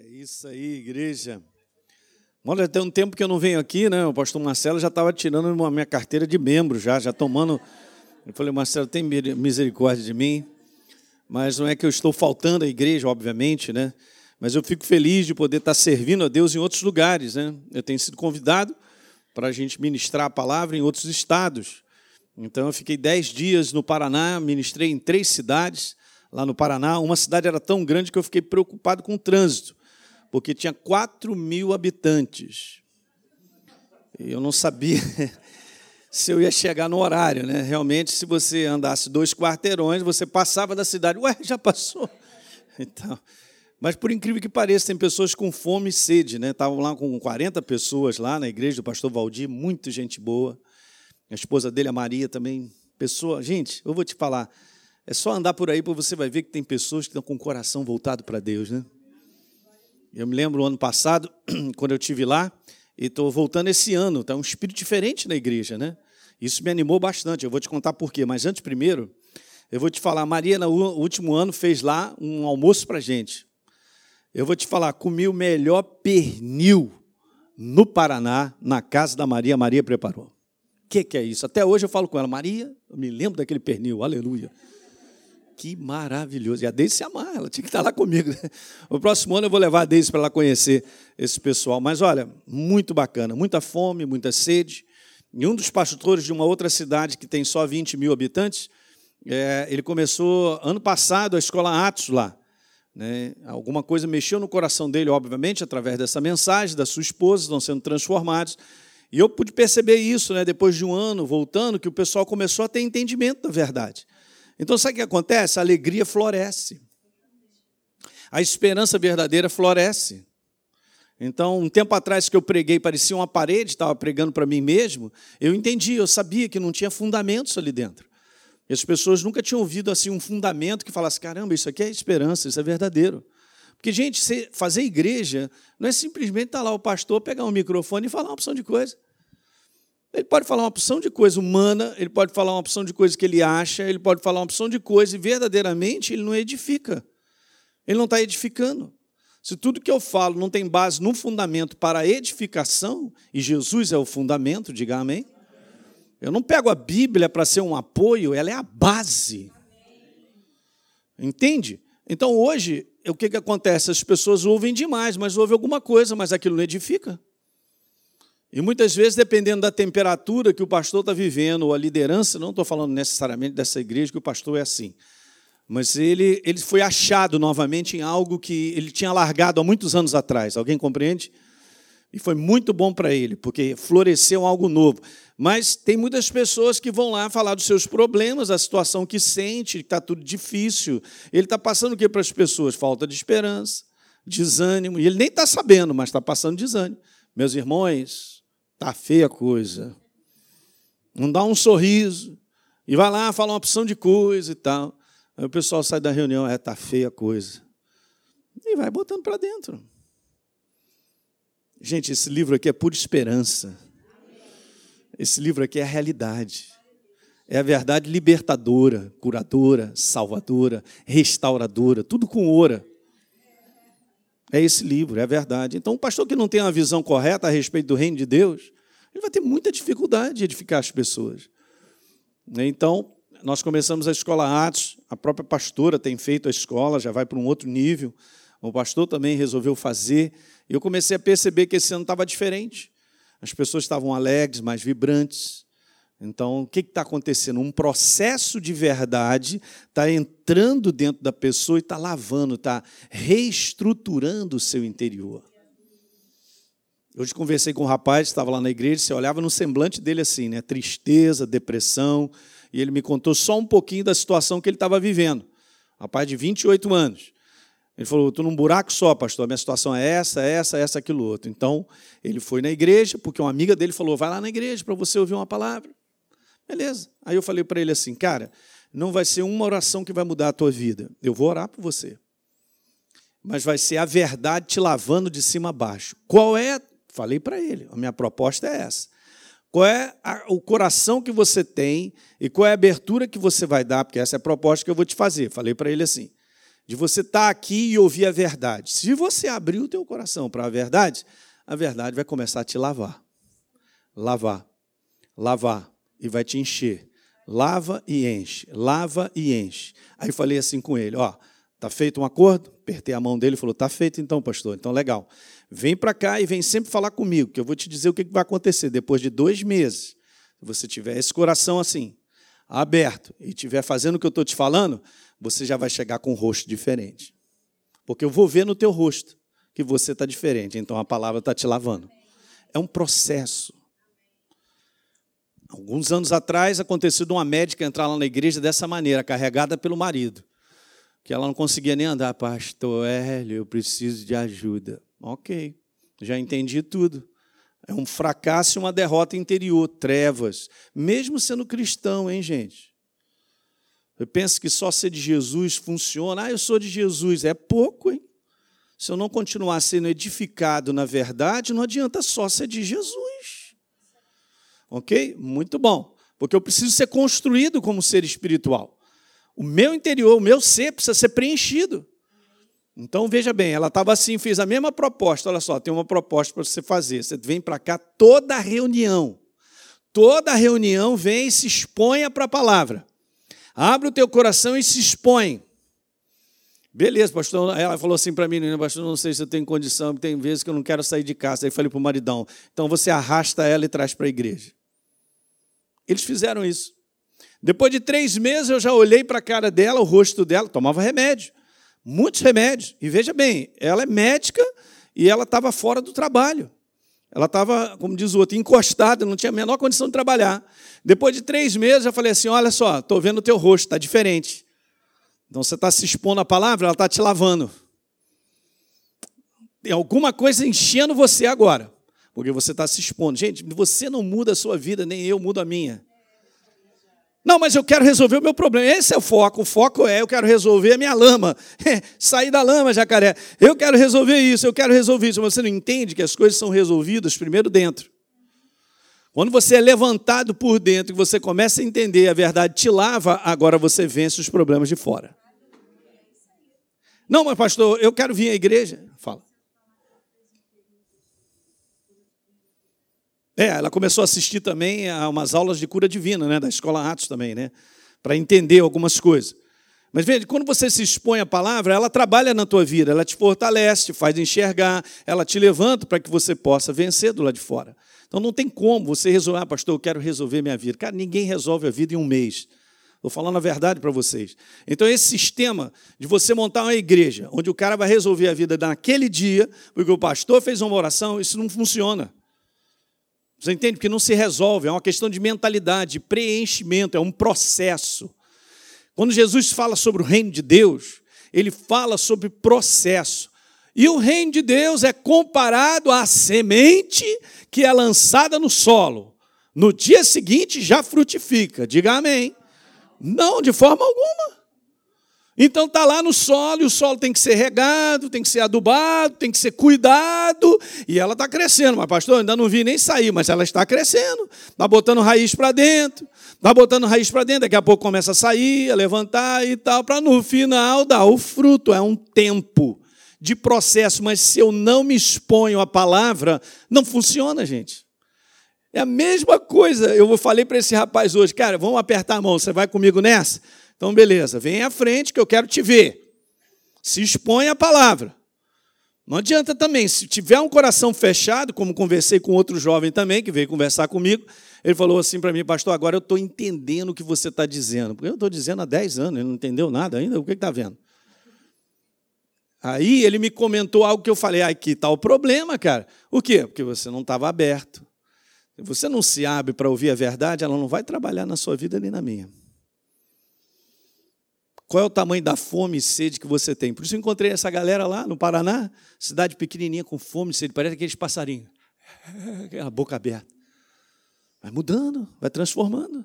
É isso aí, igreja. Olha, tem um tempo que eu não venho aqui, né? O pastor Marcelo já estava tirando a minha carteira de membro, já, já tomando. Eu falei, Marcelo, tem misericórdia de mim. Mas não é que eu estou faltando à igreja, obviamente, né? Mas eu fico feliz de poder estar servindo a Deus em outros lugares, né? Eu tenho sido convidado para a gente ministrar a palavra em outros estados. Então eu fiquei dez dias no Paraná, ministrei em três cidades lá no Paraná. Uma cidade era tão grande que eu fiquei preocupado com o trânsito, porque tinha 4 mil habitantes. Eu não sabia se eu ia chegar no horário. Né? Realmente, se você andasse dois quarteirões, você passava da cidade. Ué, já passou? Então, mas por incrível que pareça, tem pessoas com fome e sede. Né? Estavam lá com 40 pessoas lá na igreja do pastor Valdir, muito gente boa. A esposa dele, a Maria, também. Pessoa, gente, eu vou te falar, é só andar por aí para você vai ver que tem pessoas que estão com o coração voltado para Deus, né? Eu me lembro ano passado, quando eu tive lá, e estou voltando esse ano, está um espírito diferente na igreja, né? Isso me animou bastante. Eu vou te contar por quê. Mas antes, primeiro, eu vou te falar. Maria, no último ano, fez lá um almoço para gente. Eu vou te falar, comi o melhor pernil no Paraná, na casa da Maria. Maria preparou. O que, que é isso? Até hoje eu falo com ela, Maria, eu me lembro daquele pernil, aleluia. Que maravilhoso. E a Deise se amar, ela tinha que estar lá comigo. O próximo ano eu vou levar a Deise para ela conhecer esse pessoal. Mas olha, muito bacana, muita fome, muita sede. E um dos pastores de uma outra cidade que tem só 20 mil habitantes, é, ele começou ano passado a escola Atos lá. Né? Alguma coisa mexeu no coração dele, obviamente, através dessa mensagem, da sua esposa, estão sendo transformados. E eu pude perceber isso, né, depois de um ano voltando, que o pessoal começou a ter entendimento da verdade. Então, sabe o que acontece? A alegria floresce. A esperança verdadeira floresce. Então, um tempo atrás que eu preguei, parecia uma parede, estava pregando para mim mesmo, eu entendi, eu sabia que não tinha fundamentos ali dentro. E as pessoas nunca tinham ouvido assim um fundamento que falasse: caramba, isso aqui é esperança, isso é verdadeiro. Porque, gente, fazer igreja não é simplesmente estar tá lá o pastor, pegar um microfone e falar uma opção de coisa. Ele pode falar uma opção de coisa humana, ele pode falar uma opção de coisa que ele acha, ele pode falar uma opção de coisa e verdadeiramente ele não edifica. Ele não está edificando. Se tudo que eu falo não tem base no fundamento para edificação, e Jesus é o fundamento, diga amém. Eu não pego a Bíblia para ser um apoio, ela é a base. Entende? Então hoje, o que, que acontece? As pessoas ouvem demais, mas ouvem alguma coisa, mas aquilo não edifica. E muitas vezes, dependendo da temperatura que o pastor está vivendo, ou a liderança, não estou falando necessariamente dessa igreja que o pastor é assim, mas ele, ele foi achado novamente em algo que ele tinha largado há muitos anos atrás. Alguém compreende? E foi muito bom para ele, porque floresceu algo novo. Mas tem muitas pessoas que vão lá falar dos seus problemas, a situação que sente, que está tudo difícil. Ele está passando o que para as pessoas? Falta de esperança, desânimo. E ele nem está sabendo, mas está passando desânimo. Meus irmãos, Tá feia a coisa. Não dá um sorriso. E vai lá, fala uma opção de coisa e tal. Aí o pessoal sai da reunião, é, tá feia a coisa. E vai botando para dentro. Gente, esse livro aqui é pura esperança. Esse livro aqui é a realidade. É a verdade libertadora, curadora, salvadora, restauradora, tudo com oura. É esse livro, é a verdade. Então, o pastor que não tem uma visão correta a respeito do reino de Deus, ele vai ter muita dificuldade de edificar as pessoas. Então, nós começamos a escola Atos, a própria pastora tem feito a escola, já vai para um outro nível. O pastor também resolveu fazer. Eu comecei a perceber que esse ano estava diferente. As pessoas estavam alegres, mais vibrantes. Então, o que está acontecendo? Um processo de verdade está entrando dentro da pessoa e está lavando, está reestruturando o seu interior. Hoje conversei com um rapaz, estava lá na igreja, você olhava no semblante dele assim, né? Tristeza, depressão, e ele me contou só um pouquinho da situação que ele estava vivendo. Rapaz de 28 anos. Ele falou: estou num buraco só, pastor. A minha situação é essa, essa, essa, aquilo outro. Então, ele foi na igreja, porque uma amiga dele falou: vai lá na igreja para você ouvir uma palavra. Beleza. Aí eu falei para ele assim, cara, não vai ser uma oração que vai mudar a tua vida. Eu vou orar por você. Mas vai ser a verdade te lavando de cima a baixo. Qual é? Falei para ele, a minha proposta é essa. Qual é a, o coração que você tem e qual é a abertura que você vai dar, porque essa é a proposta que eu vou te fazer. Falei para ele assim: de você estar aqui e ouvir a verdade. Se você abrir o teu coração para a verdade, a verdade vai começar a te lavar. Lavar, lavar, e vai te encher. Lava e enche, lava e enche. Aí falei assim com ele: Ó, tá feito um acordo? Apertei a mão dele e falou: Tá feito então, pastor, então legal. Vem para cá e vem sempre falar comigo, que eu vou te dizer o que vai acontecer depois de dois meses. Se você tiver esse coração assim, aberto, e estiver fazendo o que eu estou te falando, você já vai chegar com um rosto diferente. Porque eu vou ver no teu rosto que você está diferente, então a palavra está te lavando. É um processo. Alguns anos atrás aconteceu de uma médica entrar lá na igreja dessa maneira, carregada pelo marido, que ela não conseguia nem andar. Pastor Hélio, eu preciso de ajuda. Ok, já entendi tudo. É um fracasso e uma derrota interior, trevas. Mesmo sendo cristão, hein, gente? Eu penso que só ser de Jesus funciona. Ah, eu sou de Jesus. É pouco, hein? Se eu não continuar sendo edificado na verdade, não adianta só ser de Jesus. Ok? Muito bom. Porque eu preciso ser construído como ser espiritual. O meu interior, o meu ser precisa ser preenchido. Então veja bem, ela estava assim, fez a mesma proposta. Olha só, tem uma proposta para você fazer. Você vem para cá toda reunião. Toda reunião vem e se exponha para a palavra. Abre o teu coração e se expõe. Beleza, pastor. Ela falou assim para mim, pastor, não sei se eu tenho condição, tem vezes que eu não quero sair de casa. Aí falei para o maridão, então você arrasta ela e traz para a igreja. Eles fizeram isso. Depois de três meses, eu já olhei para a cara dela, o rosto dela, tomava remédio muitos remédios. E veja bem, ela é médica e ela estava fora do trabalho. Ela estava, como diz o outro, encostada, não tinha a menor condição de trabalhar. Depois de três meses, eu falei assim: Olha só, estou vendo o teu rosto, está diferente. Então você está se expondo à palavra, ela está te lavando. Tem alguma coisa enchendo você agora, porque você está se expondo. Gente, você não muda a sua vida, nem eu mudo a minha. Não, mas eu quero resolver o meu problema. Esse é o foco. O foco é eu quero resolver a minha lama. Sair da lama, jacaré. Eu quero resolver isso, eu quero resolver isso. Você não entende que as coisas são resolvidas primeiro dentro. Quando você é levantado por dentro, e você começa a entender, a verdade te lava, agora você vence os problemas de fora. Não, mas pastor, eu quero vir à igreja. Fala. É, ela começou a assistir também a umas aulas de cura divina, né, da Escola Atos também, né, para entender algumas coisas. Mas veja, quando você se expõe à palavra, ela trabalha na tua vida, ela te fortalece, te faz enxergar, ela te levanta para que você possa vencer do lado de fora. Então não tem como você resolver, ah, pastor, eu quero resolver minha vida. Cara, ninguém resolve a vida em um mês. Estou falando a verdade para vocês. Então, esse sistema de você montar uma igreja, onde o cara vai resolver a vida naquele dia, porque o pastor fez uma oração, isso não funciona. Você entende? Porque não se resolve, é uma questão de mentalidade, de preenchimento, é um processo. Quando Jesus fala sobre o reino de Deus, ele fala sobre processo. E o reino de Deus é comparado à semente que é lançada no solo. No dia seguinte já frutifica. Diga amém. Não, de forma alguma. Então está lá no solo, e o solo tem que ser regado, tem que ser adubado, tem que ser cuidado, e ela está crescendo. Mas, pastor, ainda não vi nem sair, mas ela está crescendo, está botando raiz para dentro, está botando raiz para dentro, daqui a pouco começa a sair, a levantar e tal, para no final dar o fruto. É um tempo de processo, mas se eu não me exponho à palavra, não funciona, gente. É a mesma coisa. Eu falei para esse rapaz hoje, cara, vamos apertar a mão, você vai comigo nessa? Então, beleza, vem à frente que eu quero te ver. Se expõe à palavra. Não adianta também, se tiver um coração fechado, como conversei com outro jovem também, que veio conversar comigo, ele falou assim para mim, pastor, agora eu estou entendendo o que você está dizendo. Porque eu estou dizendo há 10 anos, ele não entendeu nada ainda, o que está vendo? Aí ele me comentou algo que eu falei, aqui está o problema, cara. O quê? Porque você não estava aberto. Se você não se abre para ouvir a verdade, ela não vai trabalhar na sua vida nem na minha. Qual é o tamanho da fome e sede que você tem? Por isso eu encontrei essa galera lá no Paraná, cidade pequenininha com fome e sede, parece aqueles passarinhos. Aquela boca aberta. Vai mudando, vai transformando.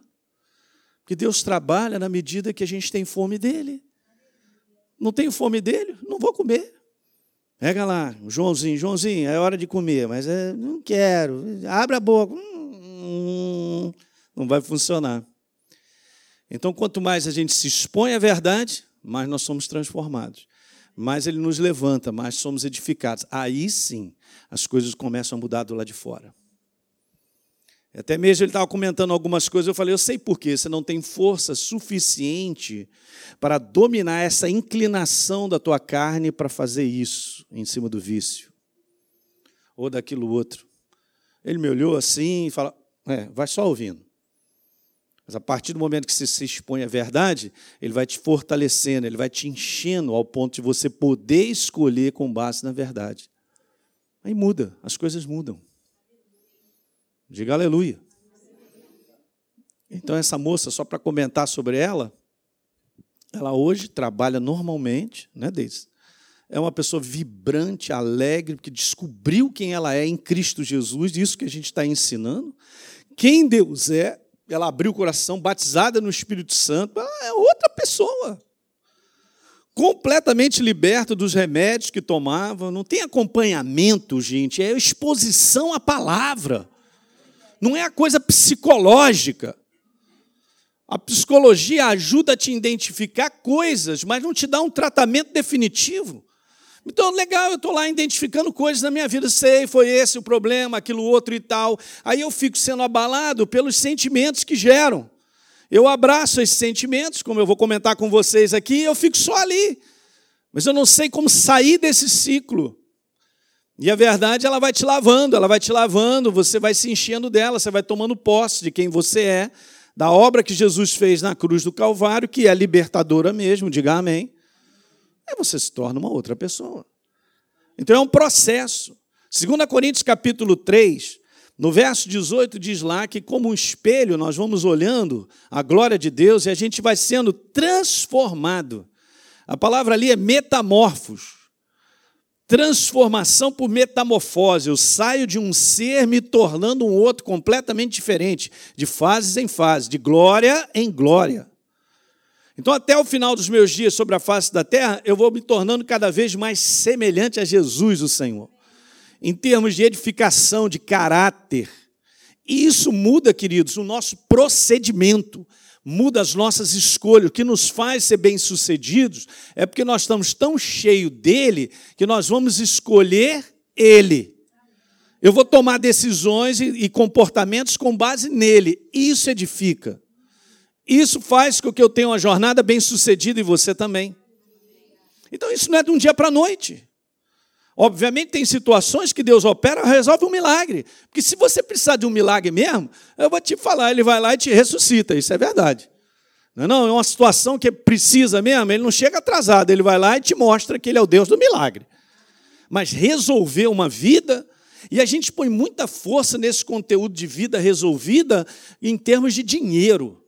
Porque Deus trabalha na medida que a gente tem fome dele. Não tenho fome dele? Não vou comer. Pega lá, Joãozinho, Joãozinho, é hora de comer, mas é, não quero. Abre a boca. Hum, não vai funcionar. Então, quanto mais a gente se expõe à verdade, mais nós somos transformados. mais ele nos levanta, mais somos edificados. Aí sim, as coisas começam a mudar do lado de fora. Até mesmo ele estava comentando algumas coisas, eu falei, eu sei por quê, você não tem força suficiente para dominar essa inclinação da tua carne para fazer isso em cima do vício ou daquilo outro. Ele me olhou assim e falou, é, vai só ouvindo. Mas a partir do momento que você se expõe à verdade, ele vai te fortalecendo, ele vai te enchendo ao ponto de você poder escolher com base na verdade. Aí muda, as coisas mudam. Diga aleluia. Então, essa moça, só para comentar sobre ela, ela hoje trabalha normalmente, né, Deise? É uma pessoa vibrante, alegre, porque descobriu quem ela é em Cristo Jesus, isso que a gente está ensinando. Quem Deus é, ela abriu o coração, batizada no Espírito Santo, ela é outra pessoa. Completamente liberta dos remédios que tomava, não tem acompanhamento, gente, é exposição à palavra. Não é a coisa psicológica. A psicologia ajuda a te identificar coisas, mas não te dá um tratamento definitivo. Então, legal, eu estou lá identificando coisas na minha vida, sei, foi esse o problema, aquilo outro e tal. Aí eu fico sendo abalado pelos sentimentos que geram. Eu abraço esses sentimentos, como eu vou comentar com vocês aqui, eu fico só ali. Mas eu não sei como sair desse ciclo. E a verdade, ela vai te lavando, ela vai te lavando, você vai se enchendo dela, você vai tomando posse de quem você é, da obra que Jesus fez na cruz do Calvário, que é libertadora mesmo, diga amém aí você se torna uma outra pessoa. Então é um processo. 2 Coríntios capítulo 3, no verso 18 diz lá que como um espelho nós vamos olhando a glória de Deus e a gente vai sendo transformado. A palavra ali é metamorfos. Transformação por metamorfose. Eu saio de um ser me tornando um outro completamente diferente, de fases em fases, de glória em glória. Então, até o final dos meus dias sobre a face da terra, eu vou me tornando cada vez mais semelhante a Jesus, o Senhor, em termos de edificação, de caráter. E isso muda, queridos, o nosso procedimento, muda as nossas escolhas. O que nos faz ser bem-sucedidos é porque nós estamos tão cheios dele que nós vamos escolher ele. Eu vou tomar decisões e comportamentos com base nele. Isso edifica. Isso faz com que eu tenha uma jornada bem sucedida e você também. Então isso não é de um dia para a noite. Obviamente tem situações que Deus opera, resolve um milagre. Porque se você precisar de um milagre mesmo, eu vou te falar, ele vai lá e te ressuscita, isso é verdade. Não é, não? é uma situação que precisa mesmo, ele não chega atrasado, ele vai lá e te mostra que ele é o Deus do milagre. Mas resolver uma vida, e a gente põe muita força nesse conteúdo de vida resolvida em termos de dinheiro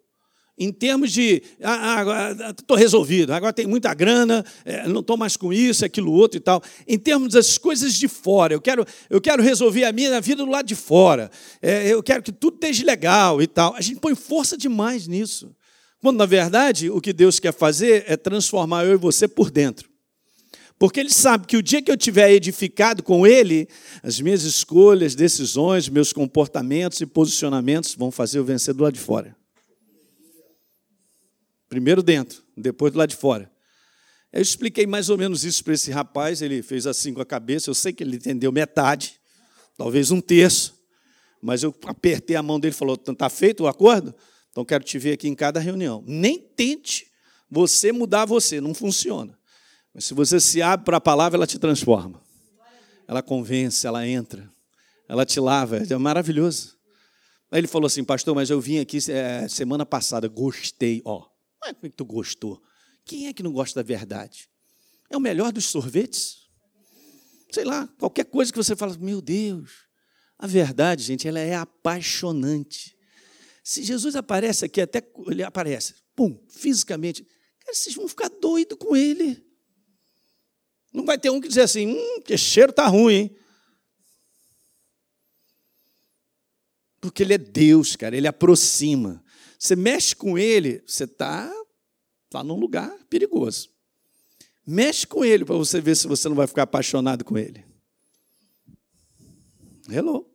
em termos de, ah, ah estou resolvido, agora tem muita grana, é, não estou mais com isso, aquilo outro e tal. Em termos das coisas de fora, eu quero, eu quero resolver a minha vida do lado de fora, é, eu quero que tudo esteja legal e tal. A gente põe força demais nisso. Quando, na verdade, o que Deus quer fazer é transformar eu e você por dentro. Porque Ele sabe que o dia que eu tiver edificado com Ele, as minhas escolhas, decisões, meus comportamentos e posicionamentos vão fazer eu vencer do lado de fora. Primeiro dentro, depois do lado de fora. Eu expliquei mais ou menos isso para esse rapaz, ele fez assim com a cabeça, eu sei que ele entendeu metade, talvez um terço, mas eu apertei a mão dele e falou: está feito o acordo? Então quero te ver aqui em cada reunião. Nem tente você mudar você, não funciona. Mas se você se abre para a palavra, ela te transforma. Ela convence, ela entra, ela te lava, é maravilhoso. Aí ele falou assim, pastor, mas eu vim aqui é, semana passada, gostei, ó. Como é que tu gostou? Quem é que não gosta da verdade? É o melhor dos sorvetes? Sei lá, qualquer coisa que você fala, meu Deus, a verdade, gente, ela é apaixonante. Se Jesus aparece aqui, até ele aparece, pum, fisicamente, cara, vocês vão ficar doidos com ele. Não vai ter um que dizer assim, hum, que cheiro tá ruim, hein? Porque ele é Deus, cara, ele aproxima. Você mexe com ele, você está tá num lugar perigoso. Mexe com ele para você ver se você não vai ficar apaixonado com ele. Hello.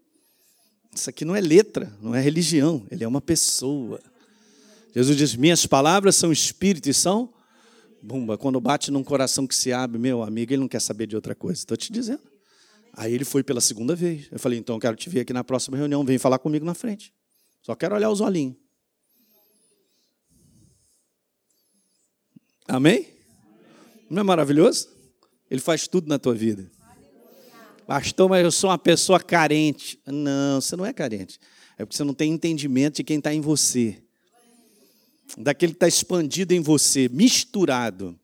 Isso aqui não é letra, não é religião, ele é uma pessoa. Jesus diz: Minhas palavras são espírito e são Bumba, quando bate num coração que se abre, meu amigo, ele não quer saber de outra coisa. Estou te dizendo. Aí ele foi pela segunda vez. Eu falei, então eu quero te ver aqui na próxima reunião, vem falar comigo na frente. Só quero olhar os olhinhos. Amém? Não é maravilhoso? Ele faz tudo na tua vida. Pastor, mas eu sou uma pessoa carente. Não, você não é carente. É porque você não tem entendimento de quem está em você. Daquele que está expandido em você, misturado.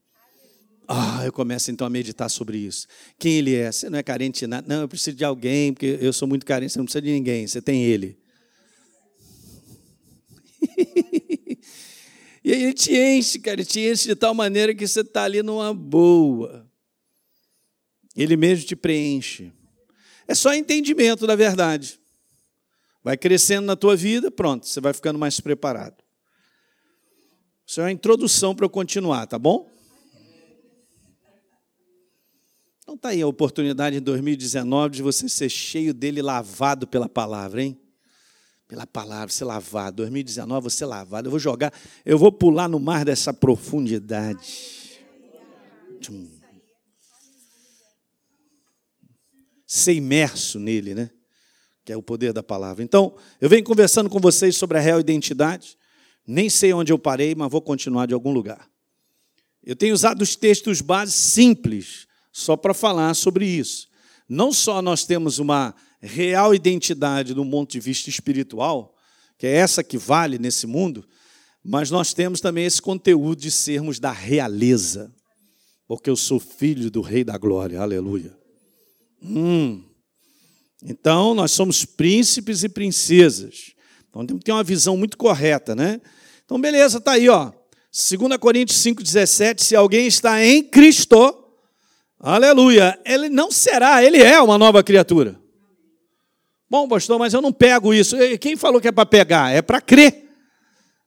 Ah, eu começo então a meditar sobre isso. Quem ele é? Você não é carente de nada. Não, eu preciso de alguém, porque eu sou muito carente. Você não precisa de ninguém, você tem ele. e aí ele te enche, cara, ele te enche de tal maneira que você está ali numa boa. Ele mesmo te preenche. É só entendimento da verdade. Vai crescendo na tua vida, pronto, você vai ficando mais preparado. Isso é uma introdução para eu continuar, tá bom? Então tá aí a oportunidade em 2019 de você ser cheio dele, lavado pela palavra, hein? Pela palavra, ser lavado. 2019, você lavado. Eu vou jogar, eu vou pular no mar dessa profundidade. Tchum. ser imerso nele, né? Que é o poder da palavra. Então, eu venho conversando com vocês sobre a real identidade. Nem sei onde eu parei, mas vou continuar de algum lugar. Eu tenho usado os textos base simples só para falar sobre isso. Não só nós temos uma real identidade do ponto de vista espiritual, que é essa que vale nesse mundo, mas nós temos também esse conteúdo de sermos da realeza, porque eu sou filho do Rei da Glória, aleluia. Hum. Então, nós somos príncipes e princesas. Então, temos que ter uma visão muito correta, né? Então, beleza, está aí, ó. 2 Coríntios 5,17, se alguém está em Cristo, aleluia, ele não será, ele é uma nova criatura. Bom, pastor, mas eu não pego isso. Quem falou que é para pegar? É para crer.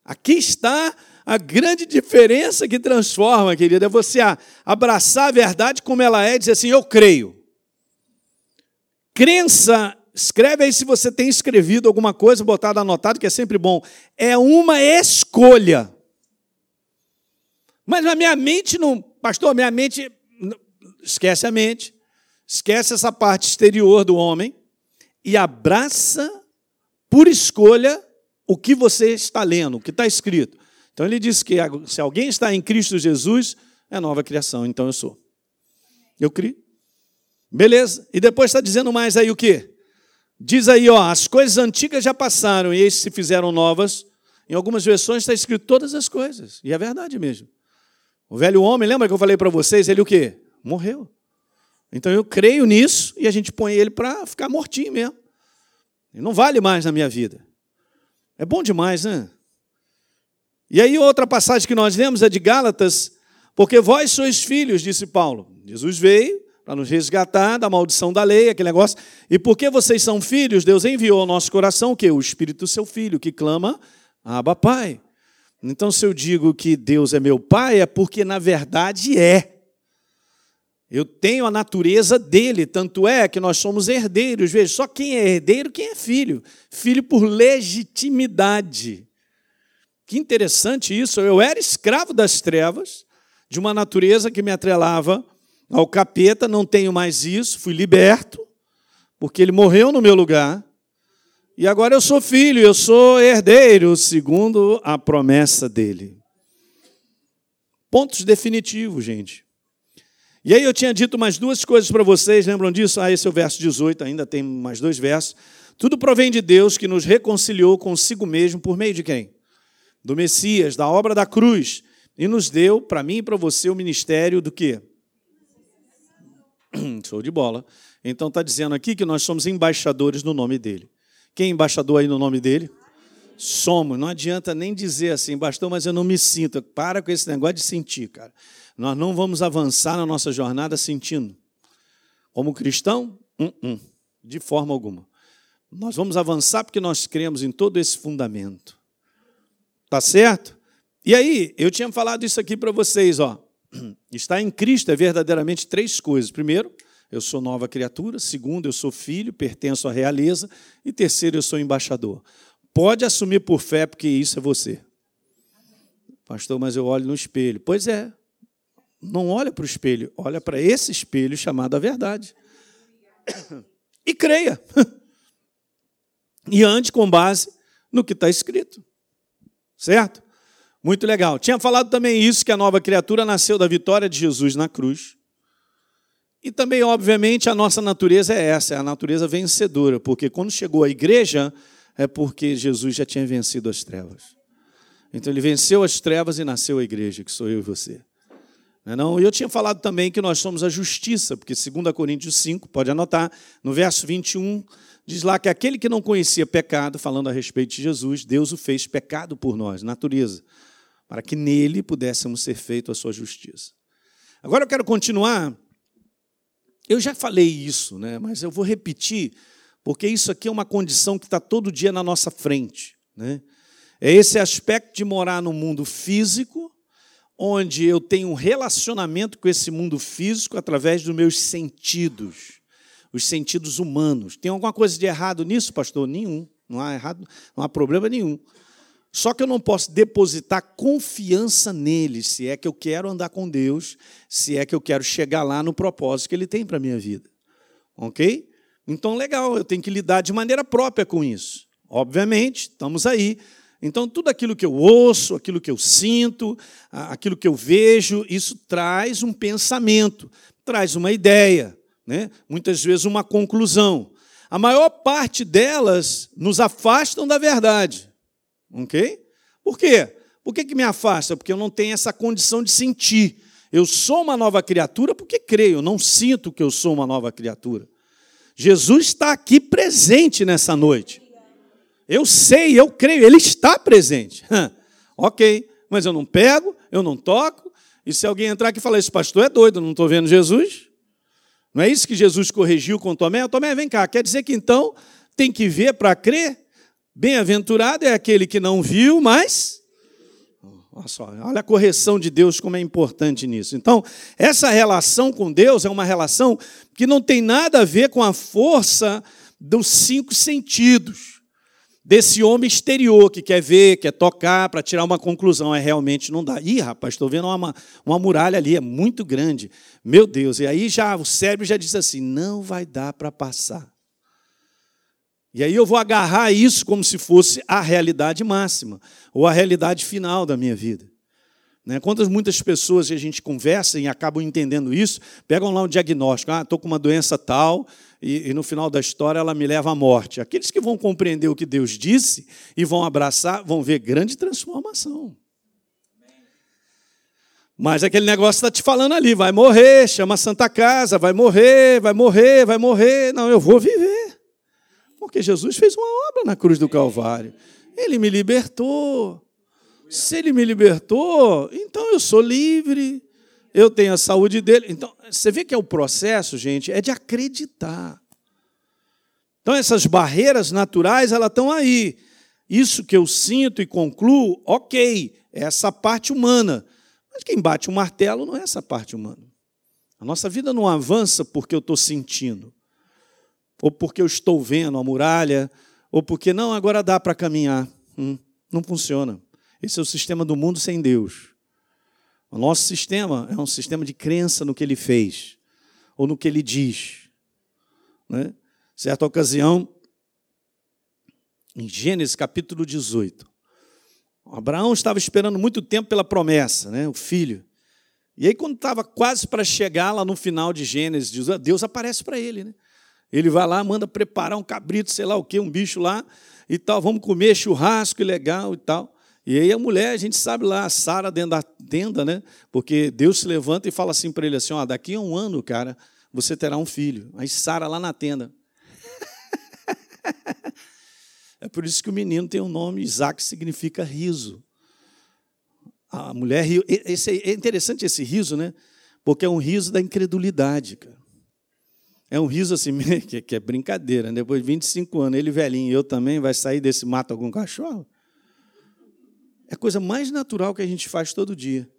Aqui está a grande diferença que transforma, querida, é você abraçar a verdade como ela é e dizer assim: eu creio. Crença, escreve aí se você tem escrevido alguma coisa, botado anotado, que é sempre bom. É uma escolha. Mas a minha mente não. Pastor, minha mente. Esquece a mente. Esquece essa parte exterior do homem. E abraça, por escolha, o que você está lendo, o que está escrito. Então ele diz que se alguém está em Cristo Jesus, é nova criação. Então eu sou. Eu criei. Beleza? E depois está dizendo mais aí o quê? Diz aí, ó, as coisas antigas já passaram e eis se fizeram novas. Em algumas versões está escrito todas as coisas. E é verdade mesmo. O velho homem, lembra que eu falei para vocês? Ele o quê? Morreu. Então eu creio nisso e a gente põe ele para ficar mortinho mesmo. Ele não vale mais na minha vida. É bom demais, né? E aí outra passagem que nós lemos é de Gálatas, porque vós sois filhos, disse Paulo. Jesus veio, para nos resgatar da maldição da lei, aquele negócio. E porque vocês são filhos, Deus enviou ao nosso coração o que? O Espírito do seu Filho, que clama, Abba Pai. Então, se eu digo que Deus é meu Pai, é porque na verdade é. Eu tenho a natureza dele, tanto é que nós somos herdeiros. Veja, só quem é herdeiro, quem é filho. Filho por legitimidade. Que interessante isso. Eu era escravo das trevas, de uma natureza que me atrelava ao capeta, não tenho mais isso, fui liberto, porque ele morreu no meu lugar. E agora eu sou filho, eu sou herdeiro, segundo a promessa dele. Pontos definitivos, gente. E aí eu tinha dito mais duas coisas para vocês, lembram disso? Ah, esse é o verso 18, ainda tem mais dois versos. Tudo provém de Deus que nos reconciliou consigo mesmo por meio de quem? Do Messias, da obra da cruz, e nos deu, para mim e para você, o ministério do quê? Show de bola. Então está dizendo aqui que nós somos embaixadores no nome dele. Quem é embaixador aí no nome dele? Somos. Não adianta nem dizer assim, pastor, mas eu não me sinto. Para com esse negócio de sentir, cara. Nós não vamos avançar na nossa jornada sentindo. Como cristão, uh -uh, de forma alguma. Nós vamos avançar porque nós cremos em todo esse fundamento. Tá certo? E aí, eu tinha falado isso aqui para vocês, ó. Estar em Cristo é verdadeiramente três coisas. Primeiro, eu sou nova criatura. Segundo, eu sou filho, pertenço à realeza. E terceiro, eu sou embaixador. Pode assumir por fé, porque isso é você. Pastor, mas eu olho no espelho. Pois é, não olha para o espelho, olha para esse espelho chamado a verdade. E creia. E ande com base no que está escrito. Certo? Muito legal. Tinha falado também isso, que a nova criatura nasceu da vitória de Jesus na cruz. E também, obviamente, a nossa natureza é essa, é a natureza vencedora, porque quando chegou a igreja, é porque Jesus já tinha vencido as trevas. Então ele venceu as trevas e nasceu a igreja, que sou eu e você. Não, é não? eu tinha falado também que nós somos a justiça, porque 2 Coríntios 5, pode anotar, no verso 21, diz lá que aquele que não conhecia pecado, falando a respeito de Jesus, Deus o fez pecado por nós, natureza, para que nele pudéssemos ser feito a sua justiça. Agora eu quero continuar. Eu já falei isso, né? mas eu vou repetir, porque isso aqui é uma condição que está todo dia na nossa frente. Né? É esse aspecto de morar no mundo físico, onde eu tenho um relacionamento com esse mundo físico através dos meus sentidos, os sentidos humanos. Tem alguma coisa de errado nisso, pastor? Nenhum. Não há errado, não há problema nenhum. Só que eu não posso depositar confiança neles, se é que eu quero andar com Deus, se é que eu quero chegar lá no propósito que Ele tem para a minha vida. Ok? Então, legal, eu tenho que lidar de maneira própria com isso. Obviamente, estamos aí então, tudo aquilo que eu ouço, aquilo que eu sinto, aquilo que eu vejo, isso traz um pensamento, traz uma ideia, né? muitas vezes uma conclusão. A maior parte delas nos afastam da verdade. Ok? Por quê? Por que, que me afasta? Porque eu não tenho essa condição de sentir. Eu sou uma nova criatura porque creio, eu não sinto que eu sou uma nova criatura. Jesus está aqui presente nessa noite. Eu sei, eu creio, ele está presente. ok, mas eu não pego, eu não toco. E se alguém entrar aqui e falar, esse pastor é doido, não estou vendo Jesus? Não é isso que Jesus corrigiu com Tomé? Tomé, vem cá, quer dizer que então tem que ver para crer? Bem-aventurado é aquele que não viu, mas. Olha só, olha a correção de Deus, como é importante nisso. Então, essa relação com Deus é uma relação que não tem nada a ver com a força dos cinco sentidos desse homem exterior que quer ver, quer tocar, para tirar uma conclusão. É realmente não dá. Ih, rapaz, estou vendo uma, uma muralha ali, é muito grande. Meu Deus, e aí já o cérebro já diz assim: não vai dar para passar. E aí eu vou agarrar isso como se fosse a realidade máxima, ou a realidade final da minha vida. Né? Quantas muitas pessoas a gente conversa e acabam entendendo isso, pegam lá um diagnóstico, ah, estou com uma doença tal, e, e, no final da história ela me leva à morte. Aqueles que vão compreender o que Deus disse e vão abraçar, vão ver grande transformação. Mas aquele negócio está te falando ali, vai morrer, chama a Santa Casa, vai morrer, vai morrer, vai morrer. Não, eu vou viver. Porque Jesus fez uma obra na cruz do Calvário. Ele me libertou. Se ele me libertou, então eu sou livre, eu tenho a saúde dele. Então, você vê que é o processo, gente, é de acreditar. Então, essas barreiras naturais, elas estão aí. Isso que eu sinto e concluo, ok, é essa parte humana. Mas quem bate o martelo não é essa parte humana. A nossa vida não avança porque eu estou sentindo, ou porque eu estou vendo a muralha, ou porque não, agora dá para caminhar. Hum, não funciona. Esse é o sistema do mundo sem Deus. O nosso sistema é um sistema de crença no que ele fez, ou no que ele diz. Né? Certa ocasião, em Gênesis capítulo 18, Abraão estava esperando muito tempo pela promessa, né? o filho. E aí, quando estava quase para chegar lá no final de Gênesis, Deus aparece para ele. Né? Ele vai lá, manda preparar um cabrito, sei lá o quê, um bicho lá e tal, vamos comer churrasco legal e tal. E aí a mulher, a gente sabe lá, Sara dentro da tenda, né? Porque Deus se levanta e fala assim para ele assim, ó, daqui a um ano, cara, você terá um filho. Aí Sara lá na tenda. é por isso que o menino tem o um nome Isaac, significa riso. A mulher riu. Esse, é interessante esse riso, né? Porque é um riso da incredulidade, cara. É um riso assim, que é brincadeira. Né? Depois de 25 anos, ele velhinho, eu também, vai sair desse mato algum cachorro? É a coisa mais natural que a gente faz todo dia.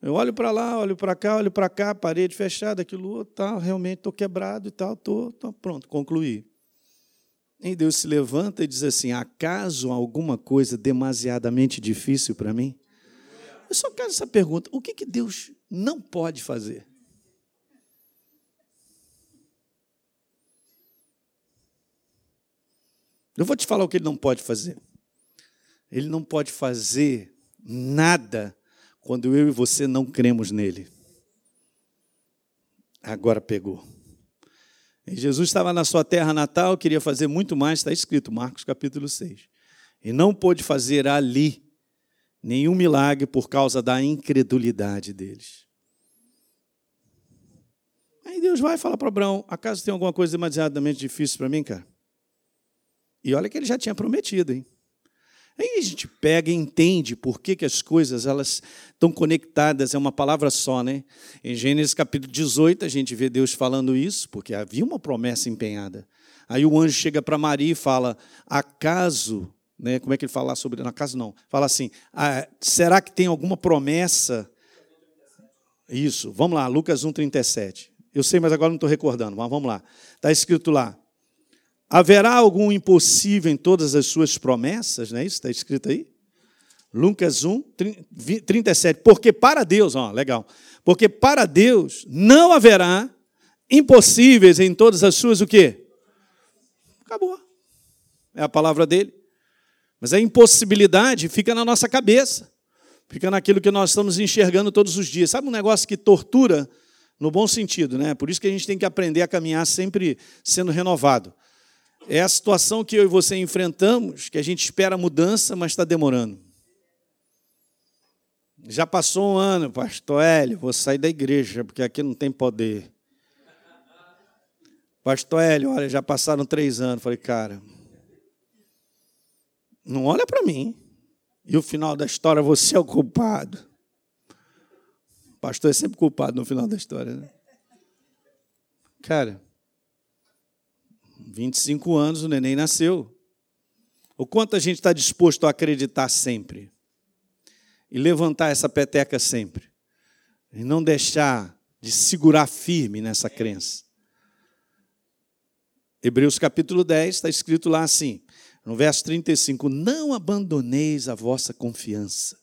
Eu olho para lá, olho para cá, olho para cá, parede fechada, aquilo tal, realmente estou quebrado e tal, estou, pronto, concluí. E Deus se levanta e diz assim: acaso alguma coisa demasiadamente difícil para mim? Eu só quero essa pergunta: o que, que Deus não pode fazer. Eu vou te falar o que ele não pode fazer. Ele não pode fazer nada quando eu e você não cremos nele. Agora pegou. E Jesus estava na sua terra natal, queria fazer muito mais, está escrito, Marcos capítulo 6. E não pôde fazer ali nenhum milagre por causa da incredulidade deles. Aí Deus vai falar para Abraão: acaso tem alguma coisa demasiadamente difícil para mim, cara? E olha que ele já tinha prometido, hein? Aí a gente pega e entende por que, que as coisas elas estão conectadas, é uma palavra só, né? Em Gênesis capítulo 18, a gente vê Deus falando isso, porque havia uma promessa empenhada. Aí o anjo chega para Maria e fala: acaso, né, como é que ele fala sobre. Na casa não, fala assim: ah, será que tem alguma promessa? Isso, vamos lá, Lucas 1,37. Eu sei, mas agora não estou recordando, mas vamos lá. Está escrito lá: Haverá algum impossível em todas as suas promessas? Não é isso? Está escrito aí? Lucas 1, 37. Porque para Deus, ó, legal. Porque para Deus não haverá impossíveis em todas as suas o quê? Acabou. É a palavra dele. Mas a impossibilidade fica na nossa cabeça. Fica naquilo que nós estamos enxergando todos os dias. Sabe um negócio que tortura no bom sentido, né? Por isso que a gente tem que aprender a caminhar sempre sendo renovado. É a situação que eu e você enfrentamos, que a gente espera mudança, mas está demorando. Já passou um ano, pastor Hélio, vou sair da igreja, porque aqui não tem poder. Pastor Hélio, olha, já passaram três anos. Falei, cara, não olha para mim. E o final da história, você é o culpado. O pastor é sempre culpado no final da história, né? Cara, 25 anos o neném nasceu. O quanto a gente está disposto a acreditar sempre e levantar essa peteca sempre e não deixar de segurar firme nessa crença. Hebreus capítulo 10 está escrito lá assim, no verso 35: Não abandoneis a vossa confiança,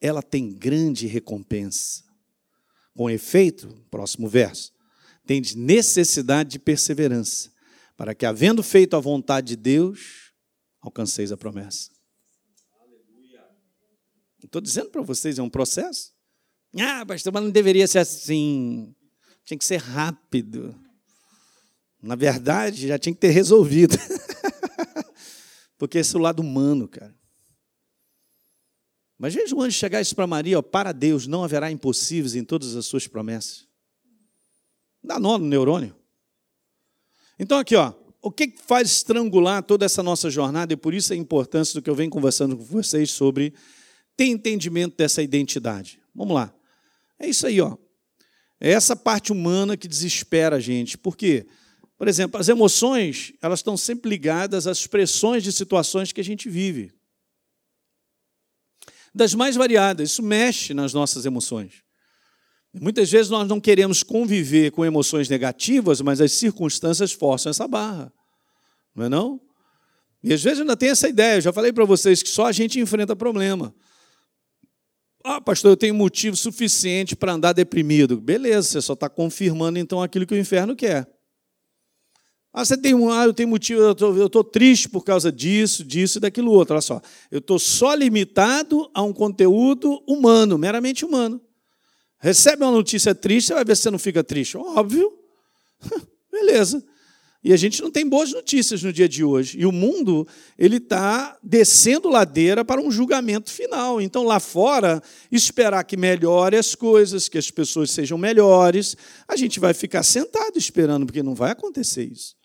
ela tem grande recompensa. Com efeito, próximo verso, tendes necessidade de perseverança, para que, havendo feito a vontade de Deus, alcanceis a promessa. Estou dizendo para vocês, é um processo. Ah, pastor, mas não deveria ser assim. Tinha que ser rápido. Na verdade, já tinha que ter resolvido. Porque esse é o lado humano, cara. Mas veja o anjo chegar isso para Maria, ó, para Deus não haverá impossíveis em todas as suas promessas. Dá nó no neurônio. Então, aqui, ó, o que faz estrangular toda essa nossa jornada, e por isso a importância do que eu venho conversando com vocês sobre ter entendimento dessa identidade. Vamos lá. É isso aí, ó. É essa parte humana que desespera a gente. Por quê? Por exemplo, as emoções, elas estão sempre ligadas às expressões de situações que a gente vive. Das mais variadas, isso mexe nas nossas emoções. Muitas vezes nós não queremos conviver com emoções negativas, mas as circunstâncias forçam essa barra. Não é não? E às vezes ainda tem essa ideia, eu já falei para vocês que só a gente enfrenta problema. Ah, pastor, eu tenho motivo suficiente para andar deprimido. Beleza, você só está confirmando então aquilo que o inferno quer. Ah, você tem um, ah, eu tenho motivo, eu estou triste por causa disso, disso e daquilo outro. Olha só, eu estou só limitado a um conteúdo humano, meramente humano. Recebe uma notícia triste, você vai ver se você não fica triste. Óbvio. Beleza. E a gente não tem boas notícias no dia de hoje. E o mundo ele está descendo ladeira para um julgamento final. Então, lá fora, esperar que melhore as coisas, que as pessoas sejam melhores, a gente vai ficar sentado esperando, porque não vai acontecer isso.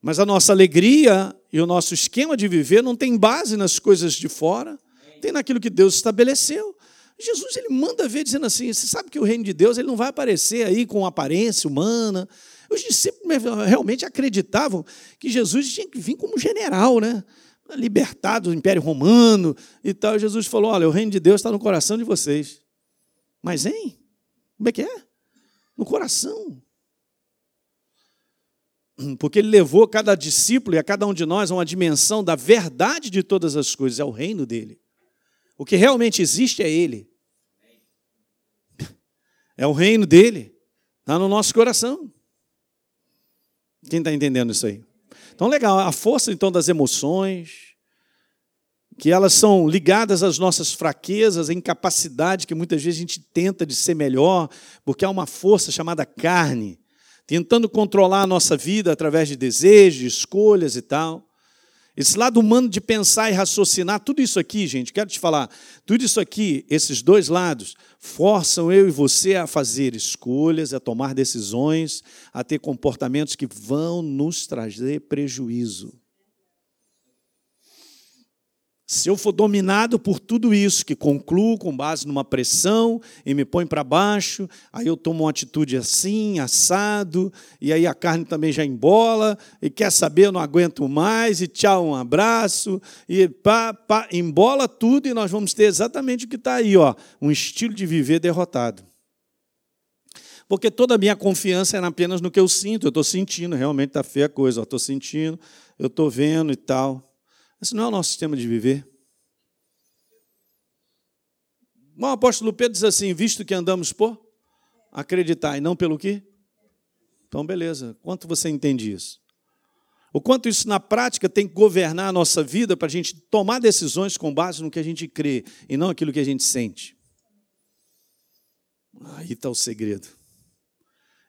Mas a nossa alegria e o nosso esquema de viver não tem base nas coisas de fora, tem naquilo que Deus estabeleceu. Jesus ele manda ver dizendo assim: você sabe que o reino de Deus ele não vai aparecer aí com aparência humana. Os discípulos realmente acreditavam que Jesus tinha que vir como general, né? Libertado do Império Romano e tal. Jesus falou: olha, o reino de Deus está no coração de vocês. Mas, hein? Como é que é? No coração. Porque ele levou cada discípulo e a cada um de nós a uma dimensão da verdade de todas as coisas, é o reino dele. O que realmente existe é Ele. É o reino dele. Está no nosso coração. Quem está entendendo isso aí? Então, legal. A força, então, das emoções, que elas são ligadas às nossas fraquezas, à incapacidade que muitas vezes a gente tenta de ser melhor, porque há uma força chamada carne, tentando controlar a nossa vida através de desejos, de escolhas e tal. Esse lado humano de pensar e raciocinar, tudo isso aqui, gente, quero te falar, tudo isso aqui, esses dois lados, forçam eu e você a fazer escolhas, a tomar decisões, a ter comportamentos que vão nos trazer prejuízo. Se eu for dominado por tudo isso, que concluo com base numa pressão e me põe para baixo, aí eu tomo uma atitude assim, assado, e aí a carne também já embola, e quer saber, eu não aguento mais, e tchau, um abraço, e pá, pá, embola tudo, e nós vamos ter exatamente o que está aí, ó, um estilo de viver derrotado. Porque toda a minha confiança é apenas no que eu sinto, eu estou sentindo, realmente está feia a coisa, estou sentindo, eu estou vendo e tal. Esse não é o nosso sistema de viver. O apóstolo Pedro diz assim: visto que andamos por acreditar e não pelo quê? Então, beleza. Quanto você entende isso? O quanto isso na prática tem que governar a nossa vida para a gente tomar decisões com base no que a gente crê e não aquilo que a gente sente. Aí está o segredo.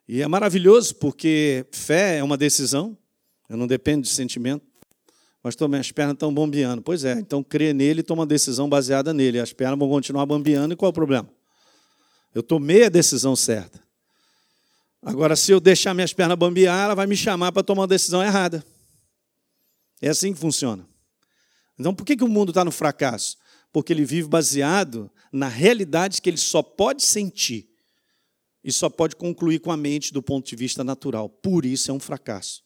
E é maravilhoso porque fé é uma decisão, eu não dependo de sentimento. Pastor, minhas pernas estão bombeando. Pois é, então crê nele e toma uma decisão baseada nele. As pernas vão continuar bombeando e qual é o problema? Eu tomei a decisão certa. Agora, se eu deixar minhas pernas bombear, ela vai me chamar para tomar uma decisão errada. É assim que funciona. Então, por que, que o mundo está no fracasso? Porque ele vive baseado na realidade que ele só pode sentir e só pode concluir com a mente do ponto de vista natural. Por isso é um fracasso.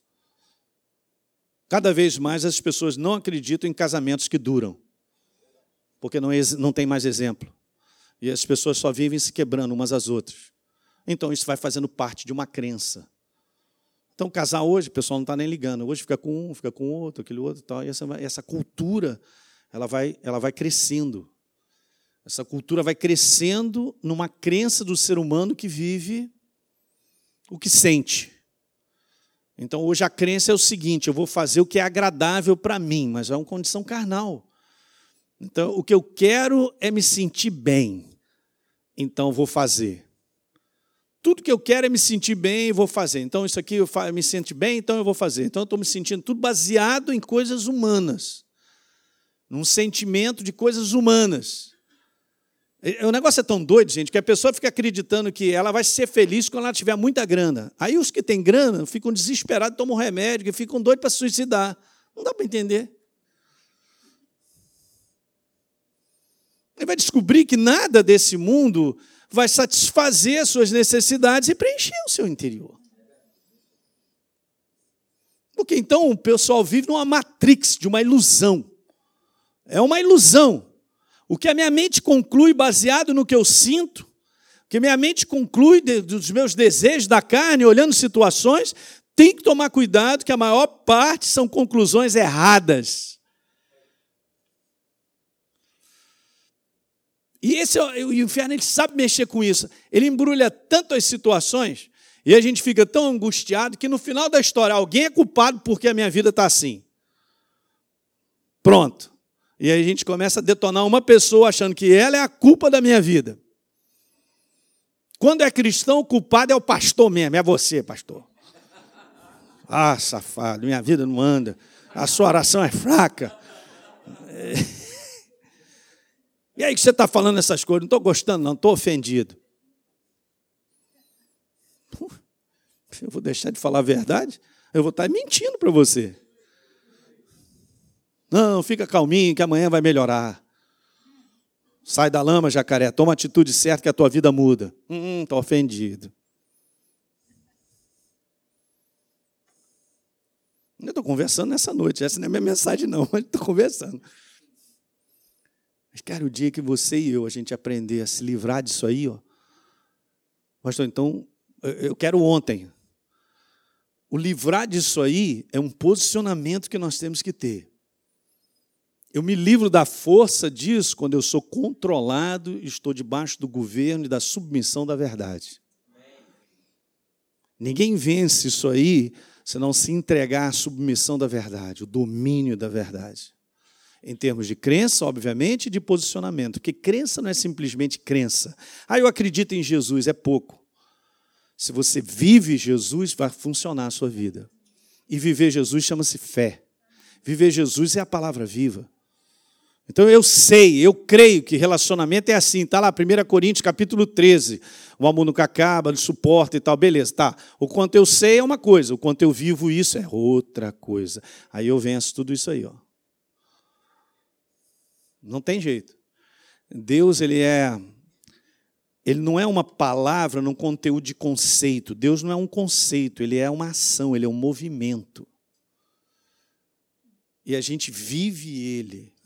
Cada vez mais as pessoas não acreditam em casamentos que duram, porque não, não tem mais exemplo. E as pessoas só vivem se quebrando umas às outras. Então isso vai fazendo parte de uma crença. Então, casar hoje, o pessoal não está nem ligando. Hoje fica com um, fica com outro, aquele outro tal. E essa, essa cultura, ela vai, ela vai crescendo. Essa cultura vai crescendo numa crença do ser humano que vive o que sente. Então hoje a crença é o seguinte: eu vou fazer o que é agradável para mim, mas é uma condição carnal. Então o que eu quero é me sentir bem, então vou fazer. Tudo que eu quero é me sentir bem e vou fazer. Então isso aqui eu, me sinto bem, então eu vou fazer. Então eu estou me sentindo tudo baseado em coisas humanas, num sentimento de coisas humanas. O negócio é tão doido, gente, que a pessoa fica acreditando que ela vai ser feliz quando ela tiver muita grana. Aí os que têm grana ficam desesperados, tomam remédio, que ficam doidos para se suicidar. Não dá para entender. Ele vai descobrir que nada desse mundo vai satisfazer as suas necessidades e preencher o seu interior. Porque então o pessoal vive numa matrix de uma ilusão. É uma ilusão. O que a minha mente conclui baseado no que eu sinto, o que minha mente conclui de, dos meus desejos da carne, olhando situações, tem que tomar cuidado que a maior parte são conclusões erradas. E esse o inferno ele sabe mexer com isso. Ele embrulha tanto as situações e a gente fica tão angustiado que no final da história alguém é culpado porque a minha vida está assim. Pronto. E aí a gente começa a detonar uma pessoa achando que ela é a culpa da minha vida. Quando é cristão, o culpado é o pastor mesmo, é você, pastor. Ah, safado, minha vida não anda. A sua oração é fraca. E aí que você está falando essas coisas? Não estou gostando, não, estou ofendido. Eu vou deixar de falar a verdade? Eu vou estar mentindo para você. Não, fica calminho que amanhã vai melhorar. Sai da lama, jacaré, toma a atitude certa que a tua vida muda. Hum, estou ofendido. Eu estou conversando nessa noite. Essa não é minha mensagem, não, mas estou conversando. Mas, cara, o dia que você e eu, a gente aprender a se livrar disso aí, ó. Pastor, então, eu quero ontem. O livrar disso aí é um posicionamento que nós temos que ter. Eu me livro da força disso quando eu sou controlado e estou debaixo do governo e da submissão da verdade. Ninguém vence isso aí se não se entregar à submissão da verdade, o domínio da verdade. Em termos de crença, obviamente, e de posicionamento. Porque crença não é simplesmente crença. Ah, eu acredito em Jesus, é pouco. Se você vive Jesus, vai funcionar a sua vida. E viver Jesus chama-se fé. Viver Jesus é a palavra viva. Então eu sei, eu creio que relacionamento é assim. Está lá, 1 Coríntios capítulo 13. O amor nunca acaba, suporta e tal. Beleza, tá. O quanto eu sei é uma coisa, o quanto eu vivo isso é outra coisa. Aí eu venço tudo isso aí, ó. Não tem jeito. Deus, ele é. Ele não é uma palavra num conteúdo de conceito. Deus não é um conceito, ele é uma ação, ele é um movimento. E a gente vive ele.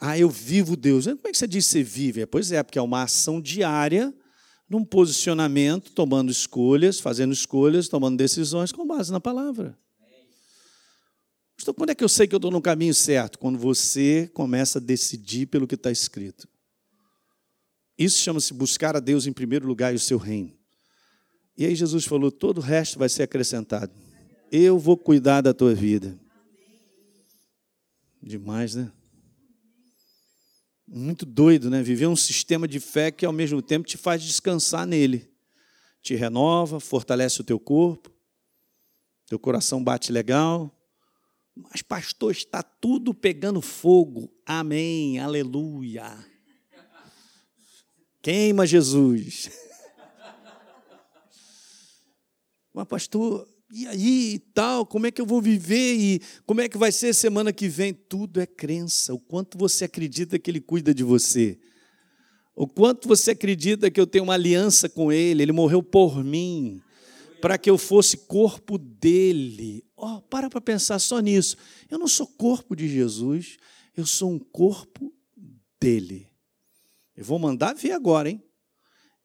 Ah, eu vivo Deus. Como é que você diz que você vive? Pois é, porque é uma ação diária, num posicionamento, tomando escolhas, fazendo escolhas, tomando decisões com base na palavra. Então, quando é que eu sei que eu estou no caminho certo? Quando você começa a decidir pelo que está escrito. Isso chama-se buscar a Deus em primeiro lugar e o seu reino. E aí Jesus falou: todo o resto vai ser acrescentado. Eu vou cuidar da tua vida. Demais, né? Muito doido, né? Viver um sistema de fé que ao mesmo tempo te faz descansar nele. Te renova, fortalece o teu corpo, teu coração bate legal. Mas, pastor, está tudo pegando fogo. Amém, aleluia. Queima Jesus. Mas, pastor, e aí e tal, como é que eu vou viver e como é que vai ser semana que vem? Tudo é crença. O quanto você acredita que Ele cuida de você. O quanto você acredita que eu tenho uma aliança com Ele, Ele morreu por mim, para que eu fosse corpo dele. Oh, para para pensar só nisso. Eu não sou corpo de Jesus, eu sou um corpo dele. Eu vou mandar ver agora, hein?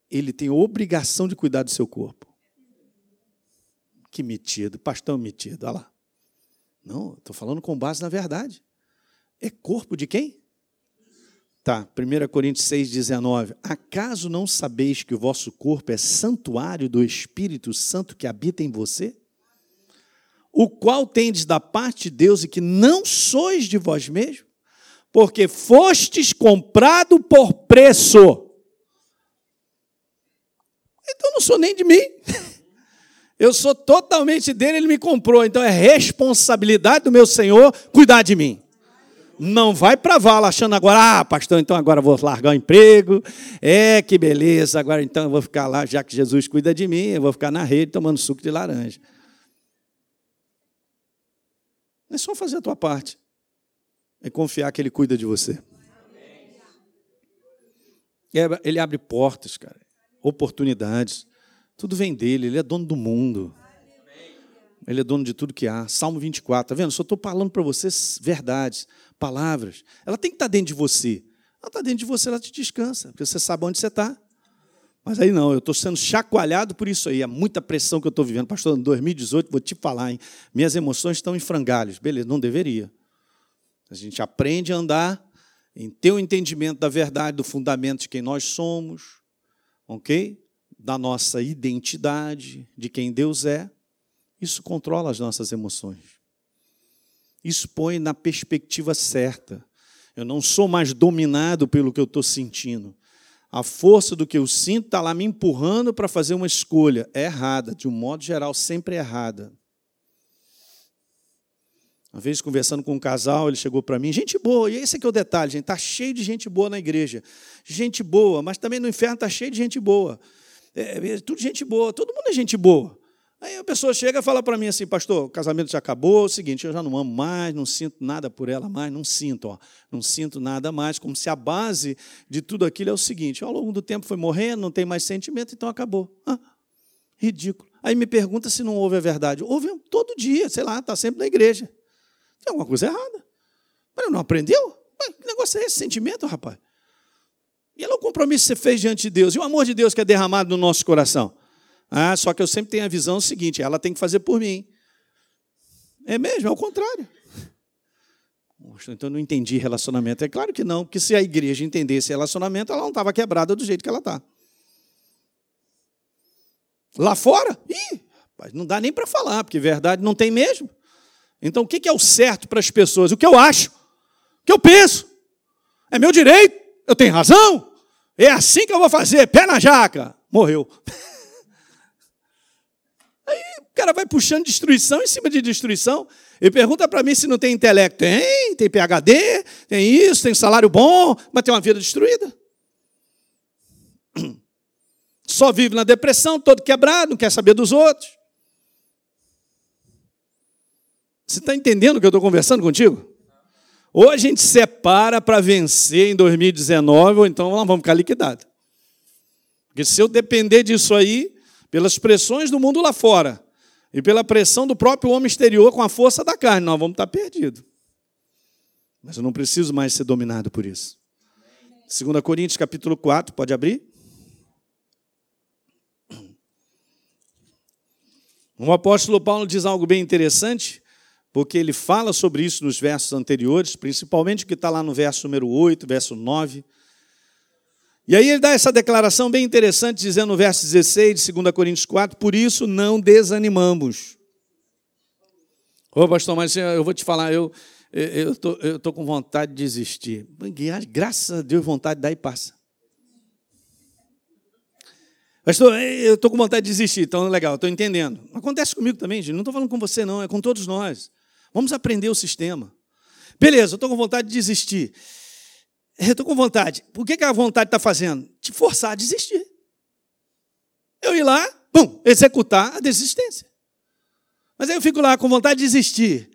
Ele tem obrigação de cuidar do seu corpo. Que metido, pastor metido, olha lá. Não, estou falando com base na verdade. É corpo de quem? Tá, 1 Coríntios 6,19. Acaso não sabeis que o vosso corpo é santuário do Espírito Santo que habita em você? O qual tendes da parte de Deus e que não sois de vós mesmos? Porque fostes comprado por preço. Então não sou nem de mim. Eu sou totalmente dele, ele me comprou. Então é responsabilidade do meu Senhor cuidar de mim. Não vai para vala achando agora, ah, pastor, então agora vou largar o emprego. É, que beleza, agora então eu vou ficar lá, já que Jesus cuida de mim, eu vou ficar na rede tomando suco de laranja. É só fazer a tua parte. É confiar que Ele cuida de você. Ele abre portas, cara, oportunidades. Tudo vem dele, ele é dono do mundo. Ele é dono de tudo que há. Salmo 24, tá vendo? Só estou falando para vocês verdades, palavras. Ela tem que estar tá dentro de você. Ela está dentro de você, ela te descansa, porque você sabe onde você está. Mas aí não, eu estou sendo chacoalhado por isso aí. É muita pressão que eu estou vivendo. Pastor, em 2018, vou te falar, hein? Minhas emoções estão em frangalhos. Beleza, não deveria. A gente aprende a andar em ter o entendimento da verdade, do fundamento de quem nós somos, ok? Da nossa identidade, de quem Deus é, isso controla as nossas emoções. Isso põe na perspectiva certa. Eu não sou mais dominado pelo que eu estou sentindo. A força do que eu sinto está lá me empurrando para fazer uma escolha. É errada, de um modo geral, sempre é errada. Uma vez conversando com um casal, ele chegou para mim, gente boa, e esse aqui é o detalhe, gente, está cheio de gente boa na igreja. Gente boa, mas também no inferno está cheio de gente boa. É, é, tudo gente boa, todo mundo é gente boa. Aí a pessoa chega e fala para mim assim, pastor, o casamento já acabou, é o seguinte, eu já não amo mais, não sinto nada por ela mais, não sinto, ó, não sinto nada mais, como se a base de tudo aquilo é o seguinte, ao longo do tempo foi morrendo, não tem mais sentimento, então acabou. Ah, ridículo. Aí me pergunta se não houve a verdade. Houve todo dia, sei lá, está sempre na igreja. Tem alguma coisa errada. Mas não aprendeu? Que negócio é esse sentimento, rapaz? E é o compromisso que você fez diante de Deus? E o amor de Deus que é derramado no nosso coração? Ah, só que eu sempre tenho a visão seguinte: ela tem que fazer por mim. É mesmo, é o contrário. então eu não entendi relacionamento. É claro que não, porque se a igreja entendesse relacionamento, ela não estava quebrada do jeito que ela está. Lá fora, ih, não dá nem para falar, porque verdade não tem mesmo. Então o que é o certo para as pessoas? O que eu acho, o que eu penso. É meu direito, eu tenho razão. É assim que eu vou fazer, pé na jaca. Morreu. Aí o cara vai puxando destruição em cima de destruição. E pergunta para mim se não tem intelecto. Tem, tem PHD, tem isso, tem salário bom, mas tem uma vida destruída. Só vive na depressão, todo quebrado, não quer saber dos outros. Você está entendendo o que eu estou conversando contigo? Ou a gente separa para vencer em 2019, ou então nós vamos ficar liquidados. Porque se eu depender disso aí, pelas pressões do mundo lá fora, e pela pressão do próprio homem exterior com a força da carne, nós vamos estar perdidos. Mas eu não preciso mais ser dominado por isso. 2 Coríntios capítulo 4, pode abrir? O apóstolo Paulo diz algo bem interessante, porque ele fala sobre isso nos versos anteriores, principalmente o que está lá no verso número 8, verso 9. E aí ele dá essa declaração bem interessante, dizendo no verso 16 de 2 Coríntios 4, por isso não desanimamos. Ô pastor, mas eu vou te falar, eu estou eu tô com vontade de desistir. Graças a Deus, vontade dá e passa. Pastor, eu estou com vontade de desistir, então legal, estou entendendo. Acontece comigo também, gente. Não estou falando com você, não, é com todos nós. Vamos aprender o sistema. Beleza, eu estou com vontade de desistir. Eu estou com vontade. Por que, que a vontade está fazendo? Te forçar a desistir. Eu ir lá, bum, executar a desistência. Mas aí eu fico lá com vontade de desistir.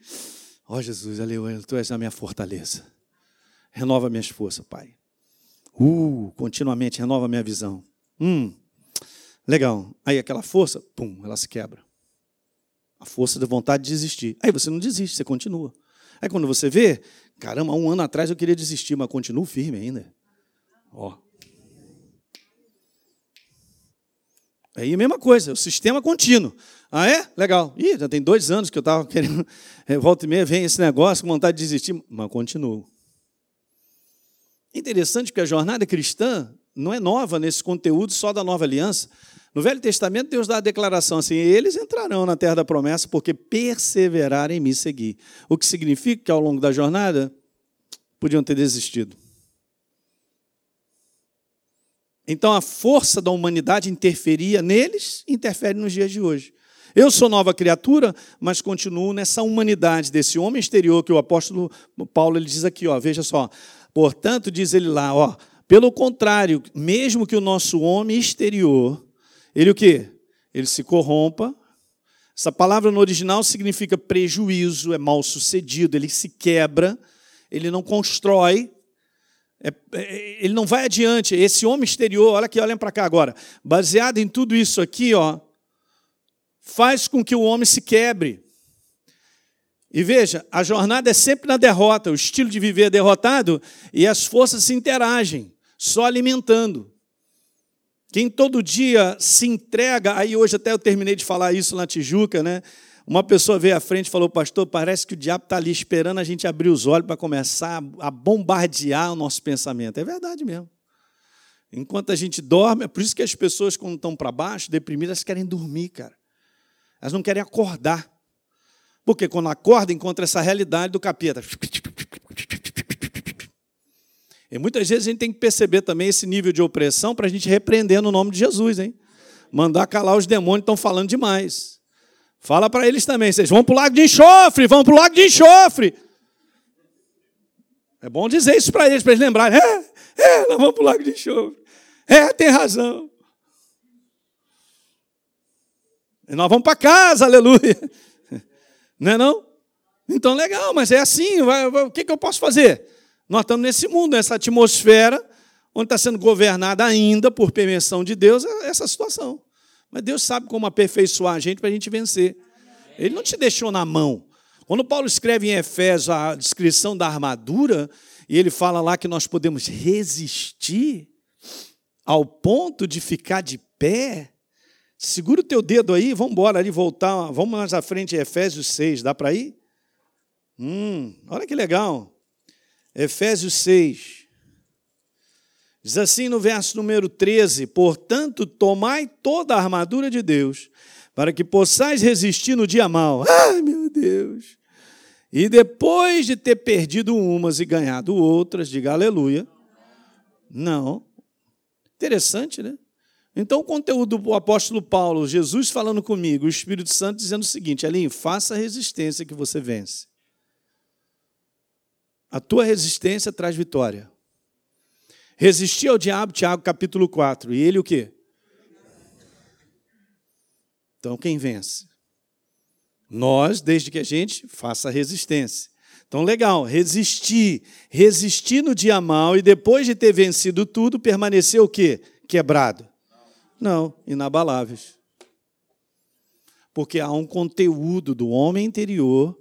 Ó oh, Jesus, aleluia, tu és a minha fortaleza. Renova minhas forças, Pai. Uh, continuamente, renova minha visão. Hum, legal. Aí aquela força, pum, ela se quebra. A força da vontade de desistir. Aí você não desiste, você continua. Aí quando você vê, caramba, um ano atrás eu queria desistir, mas continuo firme ainda. Ó. Aí a mesma coisa, o sistema contínuo. Ah, é? Legal. Ih, já tem dois anos que eu estava querendo. É, volta e meia vem esse negócio com vontade de desistir, mas continuo. Interessante que a jornada cristã não é nova nesse conteúdo só da nova aliança. No Velho Testamento, Deus dá a declaração assim: eles entrarão na terra da promessa porque perseverarem em me seguir. O que significa que ao longo da jornada podiam ter desistido. Então a força da humanidade interferia neles, interfere nos dias de hoje. Eu sou nova criatura, mas continuo nessa humanidade desse homem exterior que o apóstolo Paulo ele diz aqui, ó, veja só. Portanto, diz ele lá, ó, pelo contrário, mesmo que o nosso homem exterior ele o quê? Ele se corrompa. Essa palavra no original significa prejuízo, é mal sucedido, ele se quebra, ele não constrói, é, é, ele não vai adiante. Esse homem exterior, olha aqui, olhem para cá agora. Baseado em tudo isso aqui, ó, faz com que o homem se quebre. E veja, a jornada é sempre na derrota, o estilo de viver é derrotado e as forças se interagem, só alimentando. Quem todo dia se entrega, aí hoje até eu terminei de falar isso na Tijuca, né? Uma pessoa veio à frente e falou, pastor, parece que o diabo está ali esperando a gente abrir os olhos para começar a bombardear o nosso pensamento. É verdade mesmo. Enquanto a gente dorme, é por isso que as pessoas, quando estão para baixo, deprimidas, querem dormir, cara. Elas não querem acordar. Porque quando acorda, encontra essa realidade do capeta. E muitas vezes a gente tem que perceber também esse nível de opressão para a gente repreender no nome de Jesus, hein? Mandar calar os demônios estão falando demais. Fala para eles também, vocês vão para o lago de enxofre, vão para o lago de enxofre. É bom dizer isso para eles, para eles lembrarem. É, é, nós vamos para o lago de enxofre. É, tem razão. E nós vamos para casa, aleluia. Não é não? Então, legal, mas é assim, vai, vai, o que, que eu posso fazer? Nós estamos nesse mundo, nessa atmosfera, onde está sendo governada ainda, por permissão de Deus, essa situação. Mas Deus sabe como aperfeiçoar a gente para a gente vencer. Ele não te deixou na mão. Quando Paulo escreve em Efésios a descrição da armadura, e ele fala lá que nós podemos resistir ao ponto de ficar de pé, segura o teu dedo aí, vamos embora ali, voltar, vamos mais à frente, Efésios 6, dá para ir? Hum, olha que legal. Efésios 6. Diz assim no verso número 13: Portanto, tomai toda a armadura de Deus, para que possais resistir no dia mau. Ai, meu Deus! E depois de ter perdido umas e ganhado outras, diga aleluia. Não. Interessante, né? Então, o conteúdo do apóstolo Paulo, Jesus falando comigo, o Espírito Santo dizendo o seguinte: Aline, faça a resistência que você vence. A tua resistência traz vitória. Resistir ao diabo, Tiago capítulo 4. E ele o quê? Então, quem vence? Nós, desde que a gente faça resistência. Então, legal, resistir. Resistir no dia mal e depois de ter vencido tudo, permanecer o quê? Quebrado. Não, inabaláveis. Porque há um conteúdo do homem interior,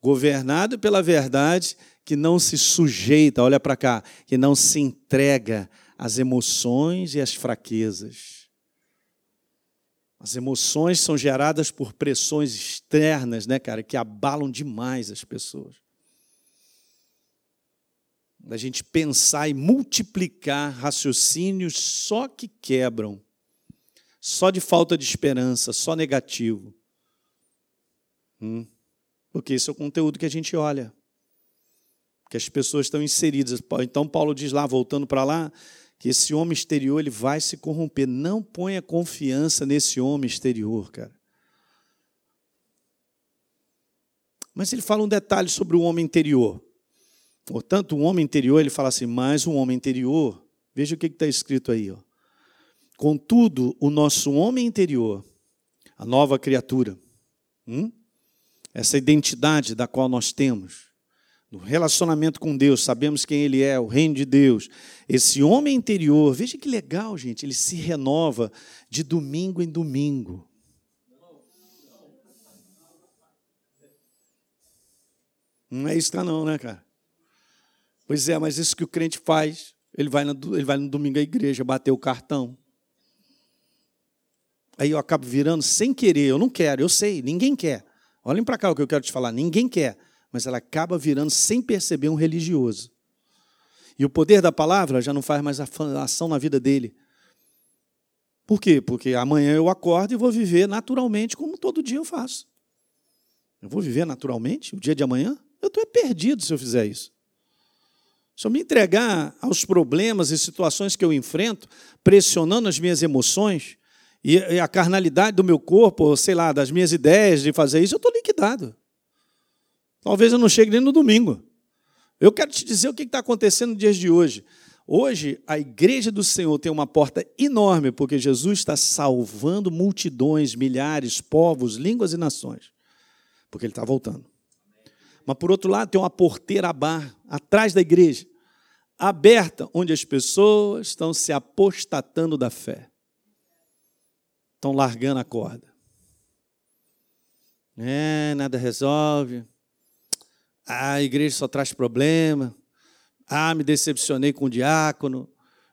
governado pela verdade, que não se sujeita, olha para cá, que não se entrega às emoções e às fraquezas. As emoções são geradas por pressões externas, né, cara, que abalam demais as pessoas. Da gente pensar e multiplicar raciocínios só que quebram, só de falta de esperança, só negativo. Hum. Porque esse é o conteúdo que a gente olha que as pessoas estão inseridas. Então Paulo diz lá, voltando para lá, que esse homem exterior ele vai se corromper. Não ponha confiança nesse homem exterior, cara. Mas ele fala um detalhe sobre o homem interior. Portanto, o homem interior, ele fala assim, mais um homem interior. Veja o que está escrito aí. Ó. Contudo, o nosso homem interior, a nova criatura, hum? essa identidade da qual nós temos, relacionamento com Deus, sabemos quem Ele é, o reino de Deus. Esse homem interior, veja que legal, gente, ele se renova de domingo em domingo. Não é isso, tá não, né, cara? Pois é, mas isso que o crente faz, ele vai no, ele vai no domingo à igreja bater o cartão. Aí eu acabo virando sem querer, eu não quero, eu sei, ninguém quer. Olhem para cá o que eu quero te falar, ninguém quer mas ela acaba virando sem perceber um religioso. E o poder da palavra já não faz mais ação na vida dele. Por quê? Porque amanhã eu acordo e vou viver naturalmente como todo dia eu faço. Eu vou viver naturalmente o dia de amanhã? Eu estou perdido se eu fizer isso. Se eu me entregar aos problemas e situações que eu enfrento, pressionando as minhas emoções e a carnalidade do meu corpo, sei lá, das minhas ideias de fazer isso, eu estou liquidado. Talvez eu não chegue nem no domingo. Eu quero te dizer o que está acontecendo nos dias de hoje. Hoje, a igreja do Senhor tem uma porta enorme, porque Jesus está salvando multidões, milhares, povos, línguas e nações. Porque ele está voltando. Mas, por outro lado, tem uma porteira bar atrás da igreja, aberta, onde as pessoas estão se apostatando da fé. Estão largando a corda. É, nada resolve. Ah, a igreja só traz problema. Ah, me decepcionei com o diácono.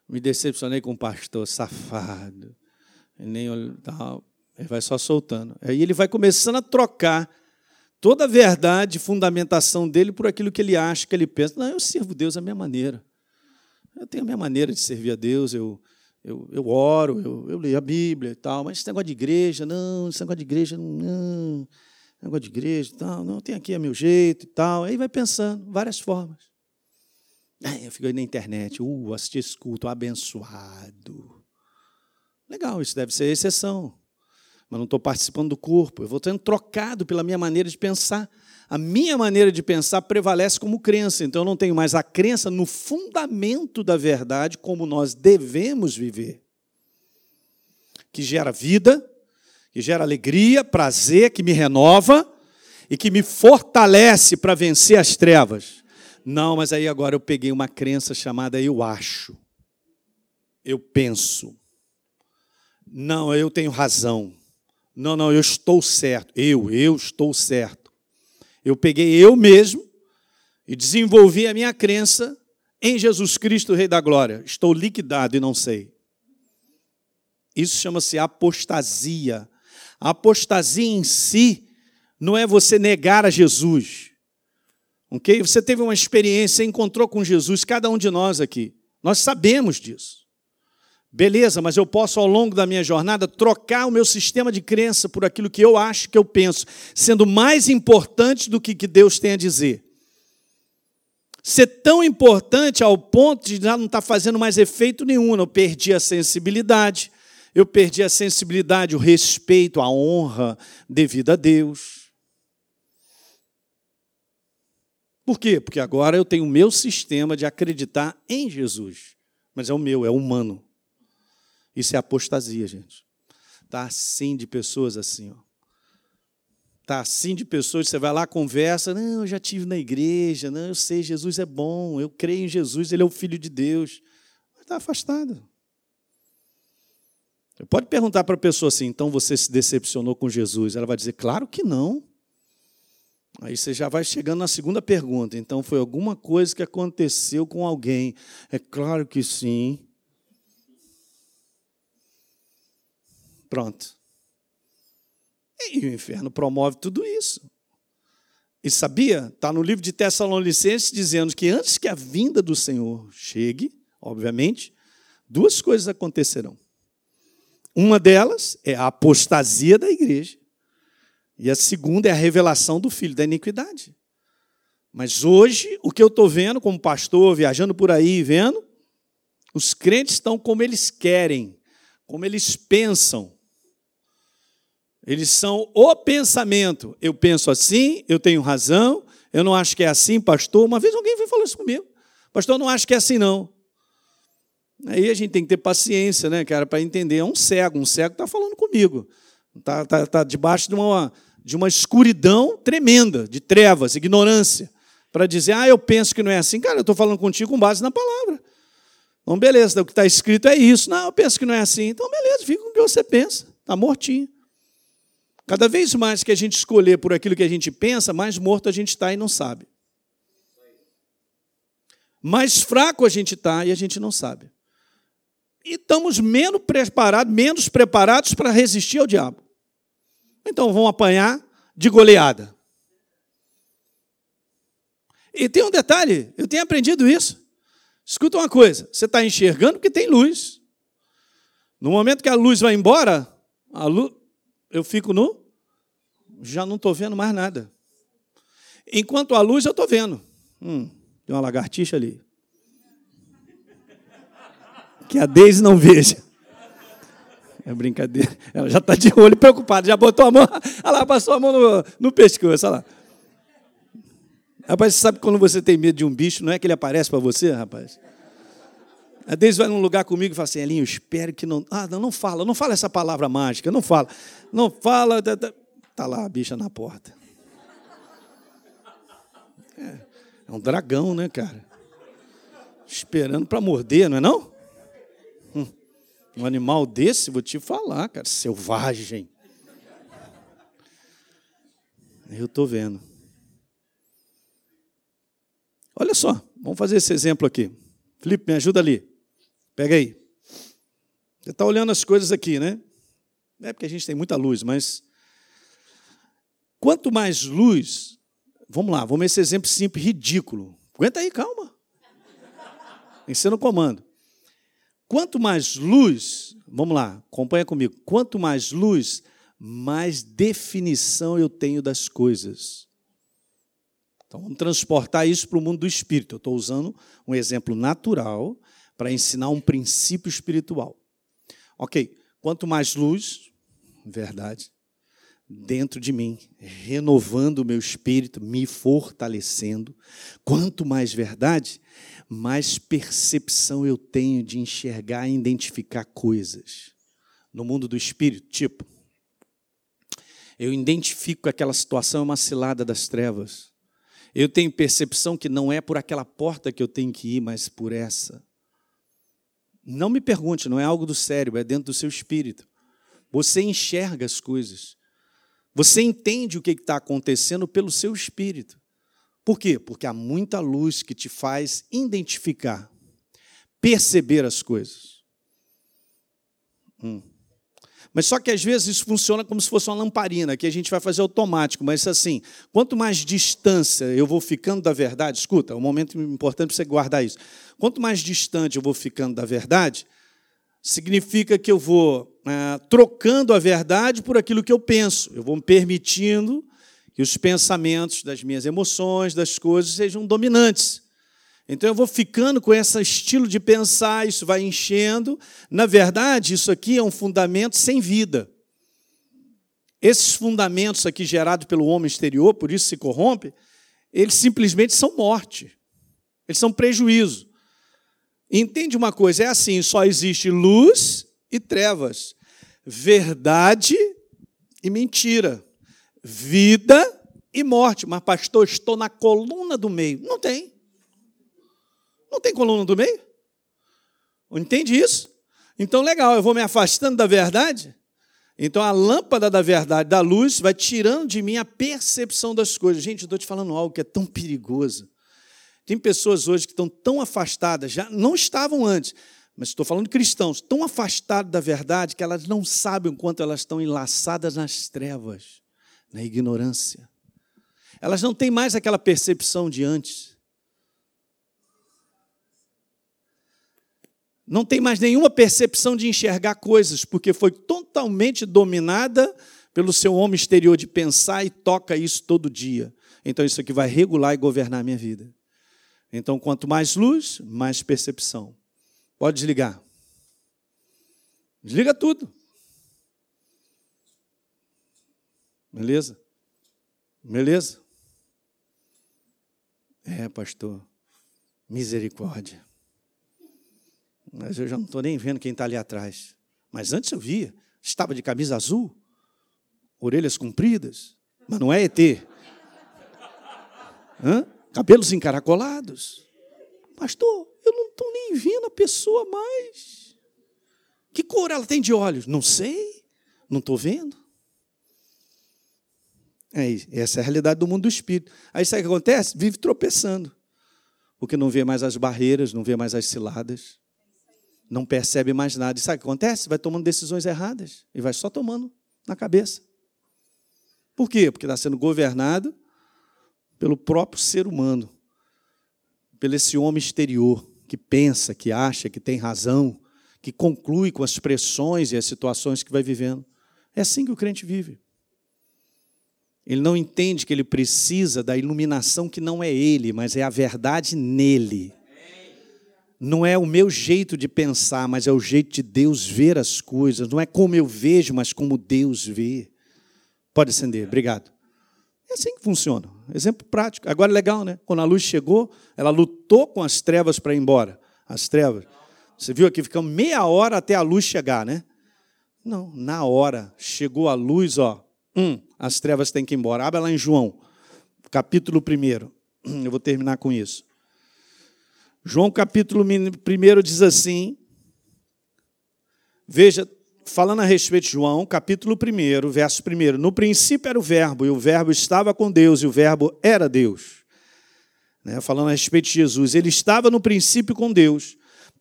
Me decepcionei com o pastor safado. Nem ele vai só soltando. Aí ele vai começando a trocar toda a verdade, fundamentação dele por aquilo que ele acha, que ele pensa. Não, eu sirvo Deus da minha maneira. Eu tenho a minha maneira de servir a Deus, eu, eu, eu oro, eu, eu leio a Bíblia e tal, mas esse negócio de igreja, não, esse negócio de igreja, não negócio de igreja e tal, não, tem aqui é meu jeito e tal. Aí vai pensando, várias formas. Aí eu fico aí na internet, uh, assisti esse culto, abençoado. Legal, isso deve ser exceção. Mas não estou participando do corpo, eu vou sendo trocado pela minha maneira de pensar. A minha maneira de pensar prevalece como crença, então eu não tenho mais a crença no fundamento da verdade como nós devemos viver. Que gera vida, que gera alegria, prazer, que me renova e que me fortalece para vencer as trevas. Não, mas aí agora eu peguei uma crença chamada eu acho. Eu penso. Não, eu tenho razão. Não, não, eu estou certo. Eu, eu estou certo. Eu peguei eu mesmo e desenvolvi a minha crença em Jesus Cristo, Rei da Glória. Estou liquidado e não sei. Isso chama-se apostasia. A apostasia em si não é você negar a Jesus. Ok? Você teve uma experiência, encontrou com Jesus, cada um de nós aqui. Nós sabemos disso. Beleza, mas eu posso, ao longo da minha jornada, trocar o meu sistema de crença por aquilo que eu acho que eu penso, sendo mais importante do que, Deus tem a dizer. Ser tão importante ao ponto de já não estar tá fazendo mais efeito nenhum. Eu perdi a sensibilidade, eu perdi a sensibilidade, o respeito, a honra devida a Deus. Por quê? Porque agora eu tenho o meu sistema de acreditar em Jesus. Mas é o meu, é humano. Isso é apostasia, gente. Está assim de pessoas assim, ó. Está assim de pessoas, você vai lá, conversa, não, eu já tive na igreja, não, eu sei, Jesus é bom, eu creio em Jesus, ele é o Filho de Deus. Mas está afastado. Pode perguntar para a pessoa assim, então você se decepcionou com Jesus? Ela vai dizer, claro que não. Aí você já vai chegando na segunda pergunta. Então foi alguma coisa que aconteceu com alguém? É claro que sim. Pronto. E o inferno promove tudo isso. E sabia? Está no livro de Tessalonicenses dizendo que antes que a vinda do Senhor chegue, obviamente, duas coisas acontecerão. Uma delas é a apostasia da igreja. E a segunda é a revelação do filho da iniquidade. Mas hoje, o que eu estou vendo como pastor, viajando por aí, vendo, os crentes estão como eles querem, como eles pensam. Eles são o pensamento. Eu penso assim, eu tenho razão, eu não acho que é assim, pastor. Uma vez alguém veio falar isso comigo. Pastor, eu não acho que é assim, não. Aí a gente tem que ter paciência, né, cara, para entender. É um cego, um cego está falando comigo. Está tá, tá debaixo de uma, de uma escuridão tremenda, de trevas, ignorância, para dizer, ah, eu penso que não é assim. Cara, eu estou falando contigo com base na palavra. Então, beleza, o que está escrito é isso. Não, eu penso que não é assim. Então, beleza, fica com o que você pensa. Está mortinho. Cada vez mais que a gente escolher por aquilo que a gente pensa, mais morto a gente está e não sabe. Mais fraco a gente está e a gente não sabe. E estamos menos preparados, menos preparados para resistir ao diabo. Então vão apanhar de goleada. E tem um detalhe, eu tenho aprendido isso. Escuta uma coisa, você está enxergando porque tem luz. No momento que a luz vai embora, luz, eu fico no. Já não estou vendo mais nada. Enquanto a luz, eu estou vendo. Hum, tem uma lagartixa ali. Que a Deise não veja. É brincadeira. Ela já está de olho preocupada, já botou a mão. Olha lá, passou a mão no, no pescoço. Olha lá. Rapaz, você sabe quando você tem medo de um bicho, não é que ele aparece para você, rapaz? A Deise vai num lugar comigo e fala assim, Elinho, espero que não. Ah, não, não fala, não fala essa palavra mágica, não fala. Não fala. Está lá a bicha na porta. É, é um dragão, né, cara? Esperando para morder, não é não? Um animal desse, vou te falar, cara, selvagem. Eu estou vendo. Olha só, vamos fazer esse exemplo aqui. Felipe, me ajuda ali. Pega aí. Você está olhando as coisas aqui, né? Não é porque a gente tem muita luz, mas quanto mais luz, vamos lá, vamos esse exemplo simples, ridículo. Aguenta aí, calma. Ensina o comando. Quanto mais luz, vamos lá, acompanha comigo. Quanto mais luz, mais definição eu tenho das coisas. Então vamos transportar isso para o mundo do espírito. Eu estou usando um exemplo natural para ensinar um princípio espiritual. Ok, quanto mais luz, verdade, dentro de mim, renovando o meu espírito, me fortalecendo, quanto mais verdade, mais percepção eu tenho de enxergar e identificar coisas. No mundo do espírito, tipo, eu identifico que aquela situação é uma cilada das trevas. Eu tenho percepção que não é por aquela porta que eu tenho que ir, mas por essa. Não me pergunte, não é algo do cérebro, é dentro do seu espírito. Você enxerga as coisas. Você entende o que está acontecendo pelo seu espírito. Por quê? Porque há muita luz que te faz identificar, perceber as coisas. Hum. Mas só que às vezes isso funciona como se fosse uma lamparina, que a gente vai fazer automático. Mas assim, quanto mais distância eu vou ficando da verdade, escuta, é um momento importante para você guardar isso. Quanto mais distante eu vou ficando da verdade, significa que eu vou ah, trocando a verdade por aquilo que eu penso. Eu vou me permitindo que os pensamentos das minhas emoções, das coisas, sejam dominantes. Então eu vou ficando com esse estilo de pensar, isso vai enchendo. Na verdade, isso aqui é um fundamento sem vida. Esses fundamentos aqui gerados pelo homem exterior, por isso se corrompe, eles simplesmente são morte. Eles são prejuízo. Entende uma coisa, é assim, só existe luz e trevas, verdade e mentira, vida e morte. Mas pastor, estou na coluna do meio. Não tem. Não tem coluna do meio? Entende isso? Então, legal, eu vou me afastando da verdade. Então, a lâmpada da verdade, da luz, vai tirando de mim a percepção das coisas. Gente, eu estou te falando algo que é tão perigoso. Tem pessoas hoje que estão tão afastadas, já não estavam antes, mas estou falando de cristãos, tão afastados da verdade que elas não sabem o quanto elas estão enlaçadas nas trevas, na ignorância. Elas não têm mais aquela percepção de antes. não tem mais nenhuma percepção de enxergar coisas, porque foi totalmente dominada pelo seu homem exterior de pensar e toca isso todo dia. Então isso aqui vai regular e governar a minha vida. Então, quanto mais luz, mais percepção. Pode desligar. Desliga tudo. Beleza? Beleza? É, pastor. Misericórdia. Mas eu já não estou nem vendo quem está ali atrás. Mas antes eu via. Estava de camisa azul, orelhas compridas, mas não é ET. Hã? Cabelos encaracolados. Pastor, eu não estou nem vendo a pessoa mais. Que cor ela tem de olhos? Não sei, não estou vendo. É, essa é a realidade do mundo do espírito. Aí sabe o que acontece? Vive tropeçando. Porque não vê mais as barreiras, não vê mais as ciladas não percebe mais nada. E sabe o que acontece? Vai tomando decisões erradas e vai só tomando na cabeça. Por quê? Porque está sendo governado pelo próprio ser humano, pelo esse homem exterior que pensa, que acha, que tem razão, que conclui com as pressões e as situações que vai vivendo. É assim que o crente vive. Ele não entende que ele precisa da iluminação que não é ele, mas é a verdade nele não é o meu jeito de pensar, mas é o jeito de Deus ver as coisas. Não é como eu vejo, mas como Deus vê. Pode acender, obrigado. É assim que funciona. Exemplo prático. Agora é legal, né? Quando a luz chegou, ela lutou com as trevas para ir embora. As trevas. Você viu aqui, ficamos meia hora até a luz chegar, né? Não, na hora. Chegou a luz, ó. Hum, as trevas têm que ir embora. Abra lá em João, capítulo 1. Eu vou terminar com isso. João capítulo 1 diz assim: Veja, falando a respeito de João, capítulo 1, verso 1. No princípio era o Verbo, e o Verbo estava com Deus, e o Verbo era Deus. Né? Falando a respeito de Jesus, ele estava no princípio com Deus.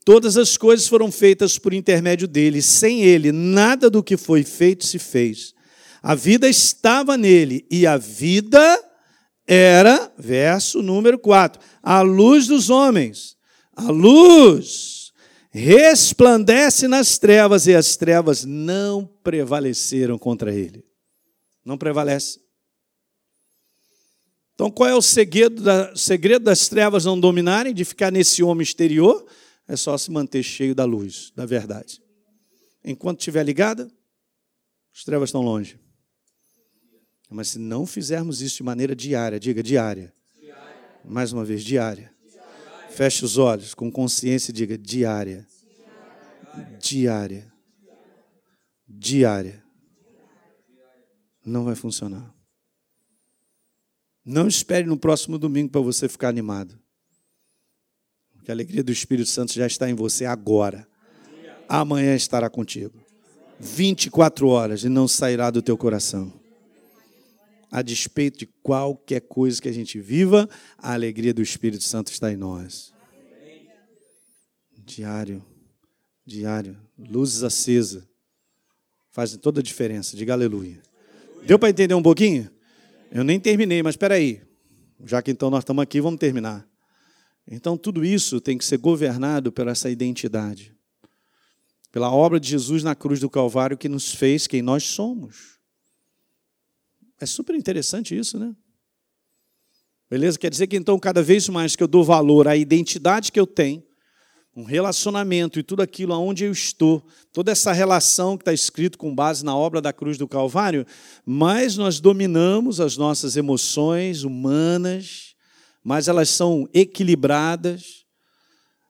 Todas as coisas foram feitas por intermédio dele. Sem ele, nada do que foi feito se fez. A vida estava nele, e a vida era, verso número 4, a luz dos homens. A luz resplandece nas trevas e as trevas não prevaleceram contra ele. Não prevalece. Então, qual é o segredo, da, segredo das trevas não dominarem, de ficar nesse homem exterior? É só se manter cheio da luz, da verdade. Enquanto estiver ligada, as trevas estão longe. Mas se não fizermos isso de maneira diária, diga diária. diária. Mais uma vez, diária. diária. Feche os olhos com consciência e diga diária. Diária. Diária. Não vai funcionar. Não espere no próximo domingo para você ficar animado. Porque a alegria do Espírito Santo já está em você agora. Amanhã estará contigo. 24 horas e não sairá do teu coração a despeito de qualquer coisa que a gente viva, a alegria do Espírito Santo está em nós. Diário, diário, luzes acesas. fazem toda a diferença. Diga aleluia. Deu para entender um pouquinho? Eu nem terminei, mas espera aí. Já que então nós estamos aqui, vamos terminar. Então tudo isso tem que ser governado pela essa identidade. Pela obra de Jesus na cruz do Calvário que nos fez quem nós somos. É super interessante isso, né? Beleza? Quer dizer que então, cada vez mais que eu dou valor à identidade que eu tenho, um relacionamento e tudo aquilo aonde eu estou, toda essa relação que está escrito com base na obra da cruz do Calvário, mais nós dominamos as nossas emoções humanas, mais elas são equilibradas,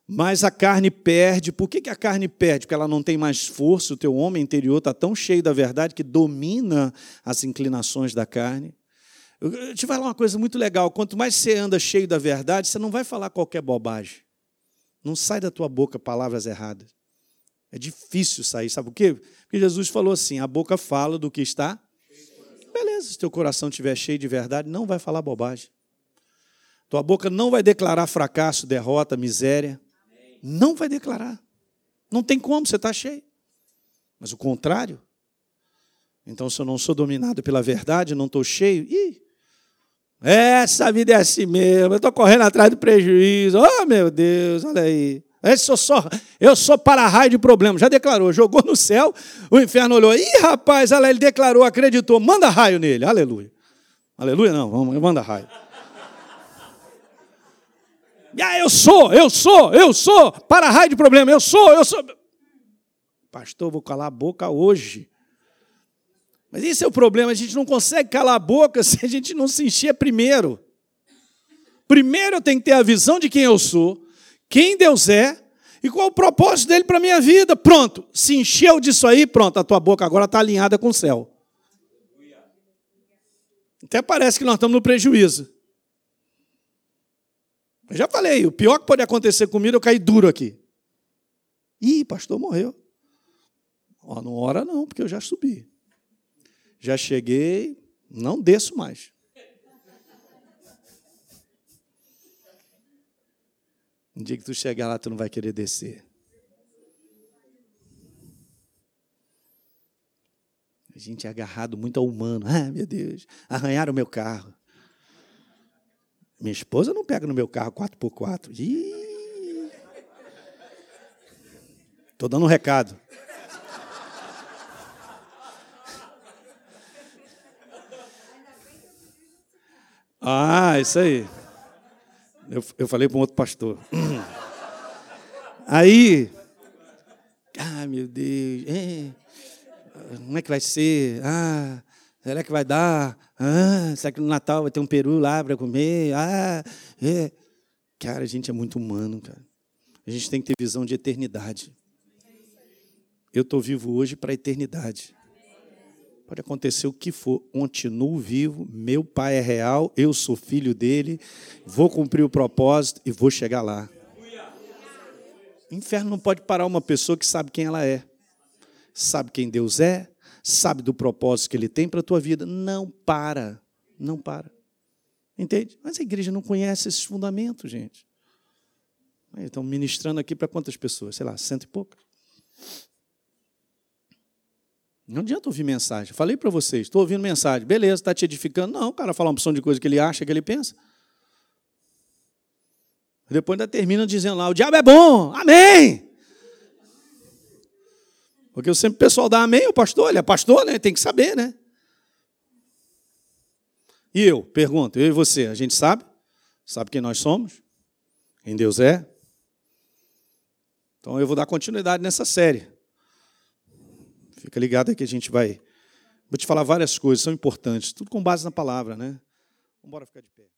mais a carne perde. Por que, que a carne perde? Porque ela não tem mais força, o teu homem interior está tão cheio da verdade que domina as inclinações da carne. Eu te falar uma coisa muito legal: quanto mais você anda cheio da verdade, você não vai falar qualquer bobagem. Não sai da tua boca palavras erradas. É difícil sair, sabe por quê? Porque Jesus falou assim: a boca fala do que está. Beleza, se teu coração estiver cheio de verdade, não vai falar bobagem. Tua boca não vai declarar fracasso, derrota, miséria. Não vai declarar. Não tem como, você está cheio. Mas o contrário. Então, se eu não sou dominado pela verdade, não estou cheio, ih, essa vida é assim mesmo. Eu estou correndo atrás do prejuízo. Oh, meu Deus, olha aí. Eu sou, só, eu sou para-raio de problema. Já declarou, jogou no céu, o inferno olhou. Ih, rapaz, olha, ele declarou, acreditou. Manda raio nele. Aleluia. Aleluia, não, vamos, manda raio. Ah, eu sou, eu sou, eu sou para-raio de problema. Eu sou, eu sou. Pastor, vou calar a boca hoje. Mas esse é o problema, a gente não consegue calar a boca se a gente não se encher primeiro. Primeiro eu tenho que ter a visão de quem eu sou, quem Deus é e qual o propósito dele para a minha vida. Pronto, se encheu disso aí, pronto, a tua boca agora está alinhada com o céu. Até parece que nós estamos no prejuízo. Eu já falei, o pior que pode acontecer comigo é eu cair duro aqui. Ih, pastor morreu. Ó, não ora não, porque eu já subi. Já cheguei, não desço mais. Um dia que tu chegar lá, tu não vai querer descer. A gente é agarrado muito ao humano. Ah, meu Deus, arranharam o meu carro. Minha esposa não pega no meu carro 4x4. Estou dando um recado. Ah, isso aí. Eu, eu falei para um outro pastor. Aí, ah, meu Deus, é, como é que vai ser? Ah, será que vai dar? Ah, será que no Natal vai ter um peru lá para comer? Ah, é. Cara, a gente é muito humano, cara. A gente tem que ter visão de eternidade. Eu estou vivo hoje para a eternidade. Pode acontecer o que for, continuo vivo, meu pai é real, eu sou filho dele, vou cumprir o propósito e vou chegar lá. O inferno não pode parar uma pessoa que sabe quem ela é, sabe quem Deus é, sabe do propósito que ele tem para a tua vida. Não para, não para. Entende? Mas a igreja não conhece esses fundamentos, gente. Estão ministrando aqui para quantas pessoas? Sei lá, cento e poucas. Não adianta ouvir mensagem. Falei para vocês, estou ouvindo mensagem. Beleza, está te edificando? Não, o cara fala uma opção de coisa que ele acha, que ele pensa. Depois ainda termina dizendo lá, o diabo é bom, amém. Porque eu sempre o pessoal dá amém, o pastor, ele é pastor, né? Tem que saber, né? E eu, pergunto, eu e você, a gente sabe? Sabe quem nós somos? Quem Deus é? Então eu vou dar continuidade nessa série. Fica ligado aí que a gente vai. Vou te falar várias coisas, são importantes, tudo com base na palavra, né? Vamos embora ficar de pé.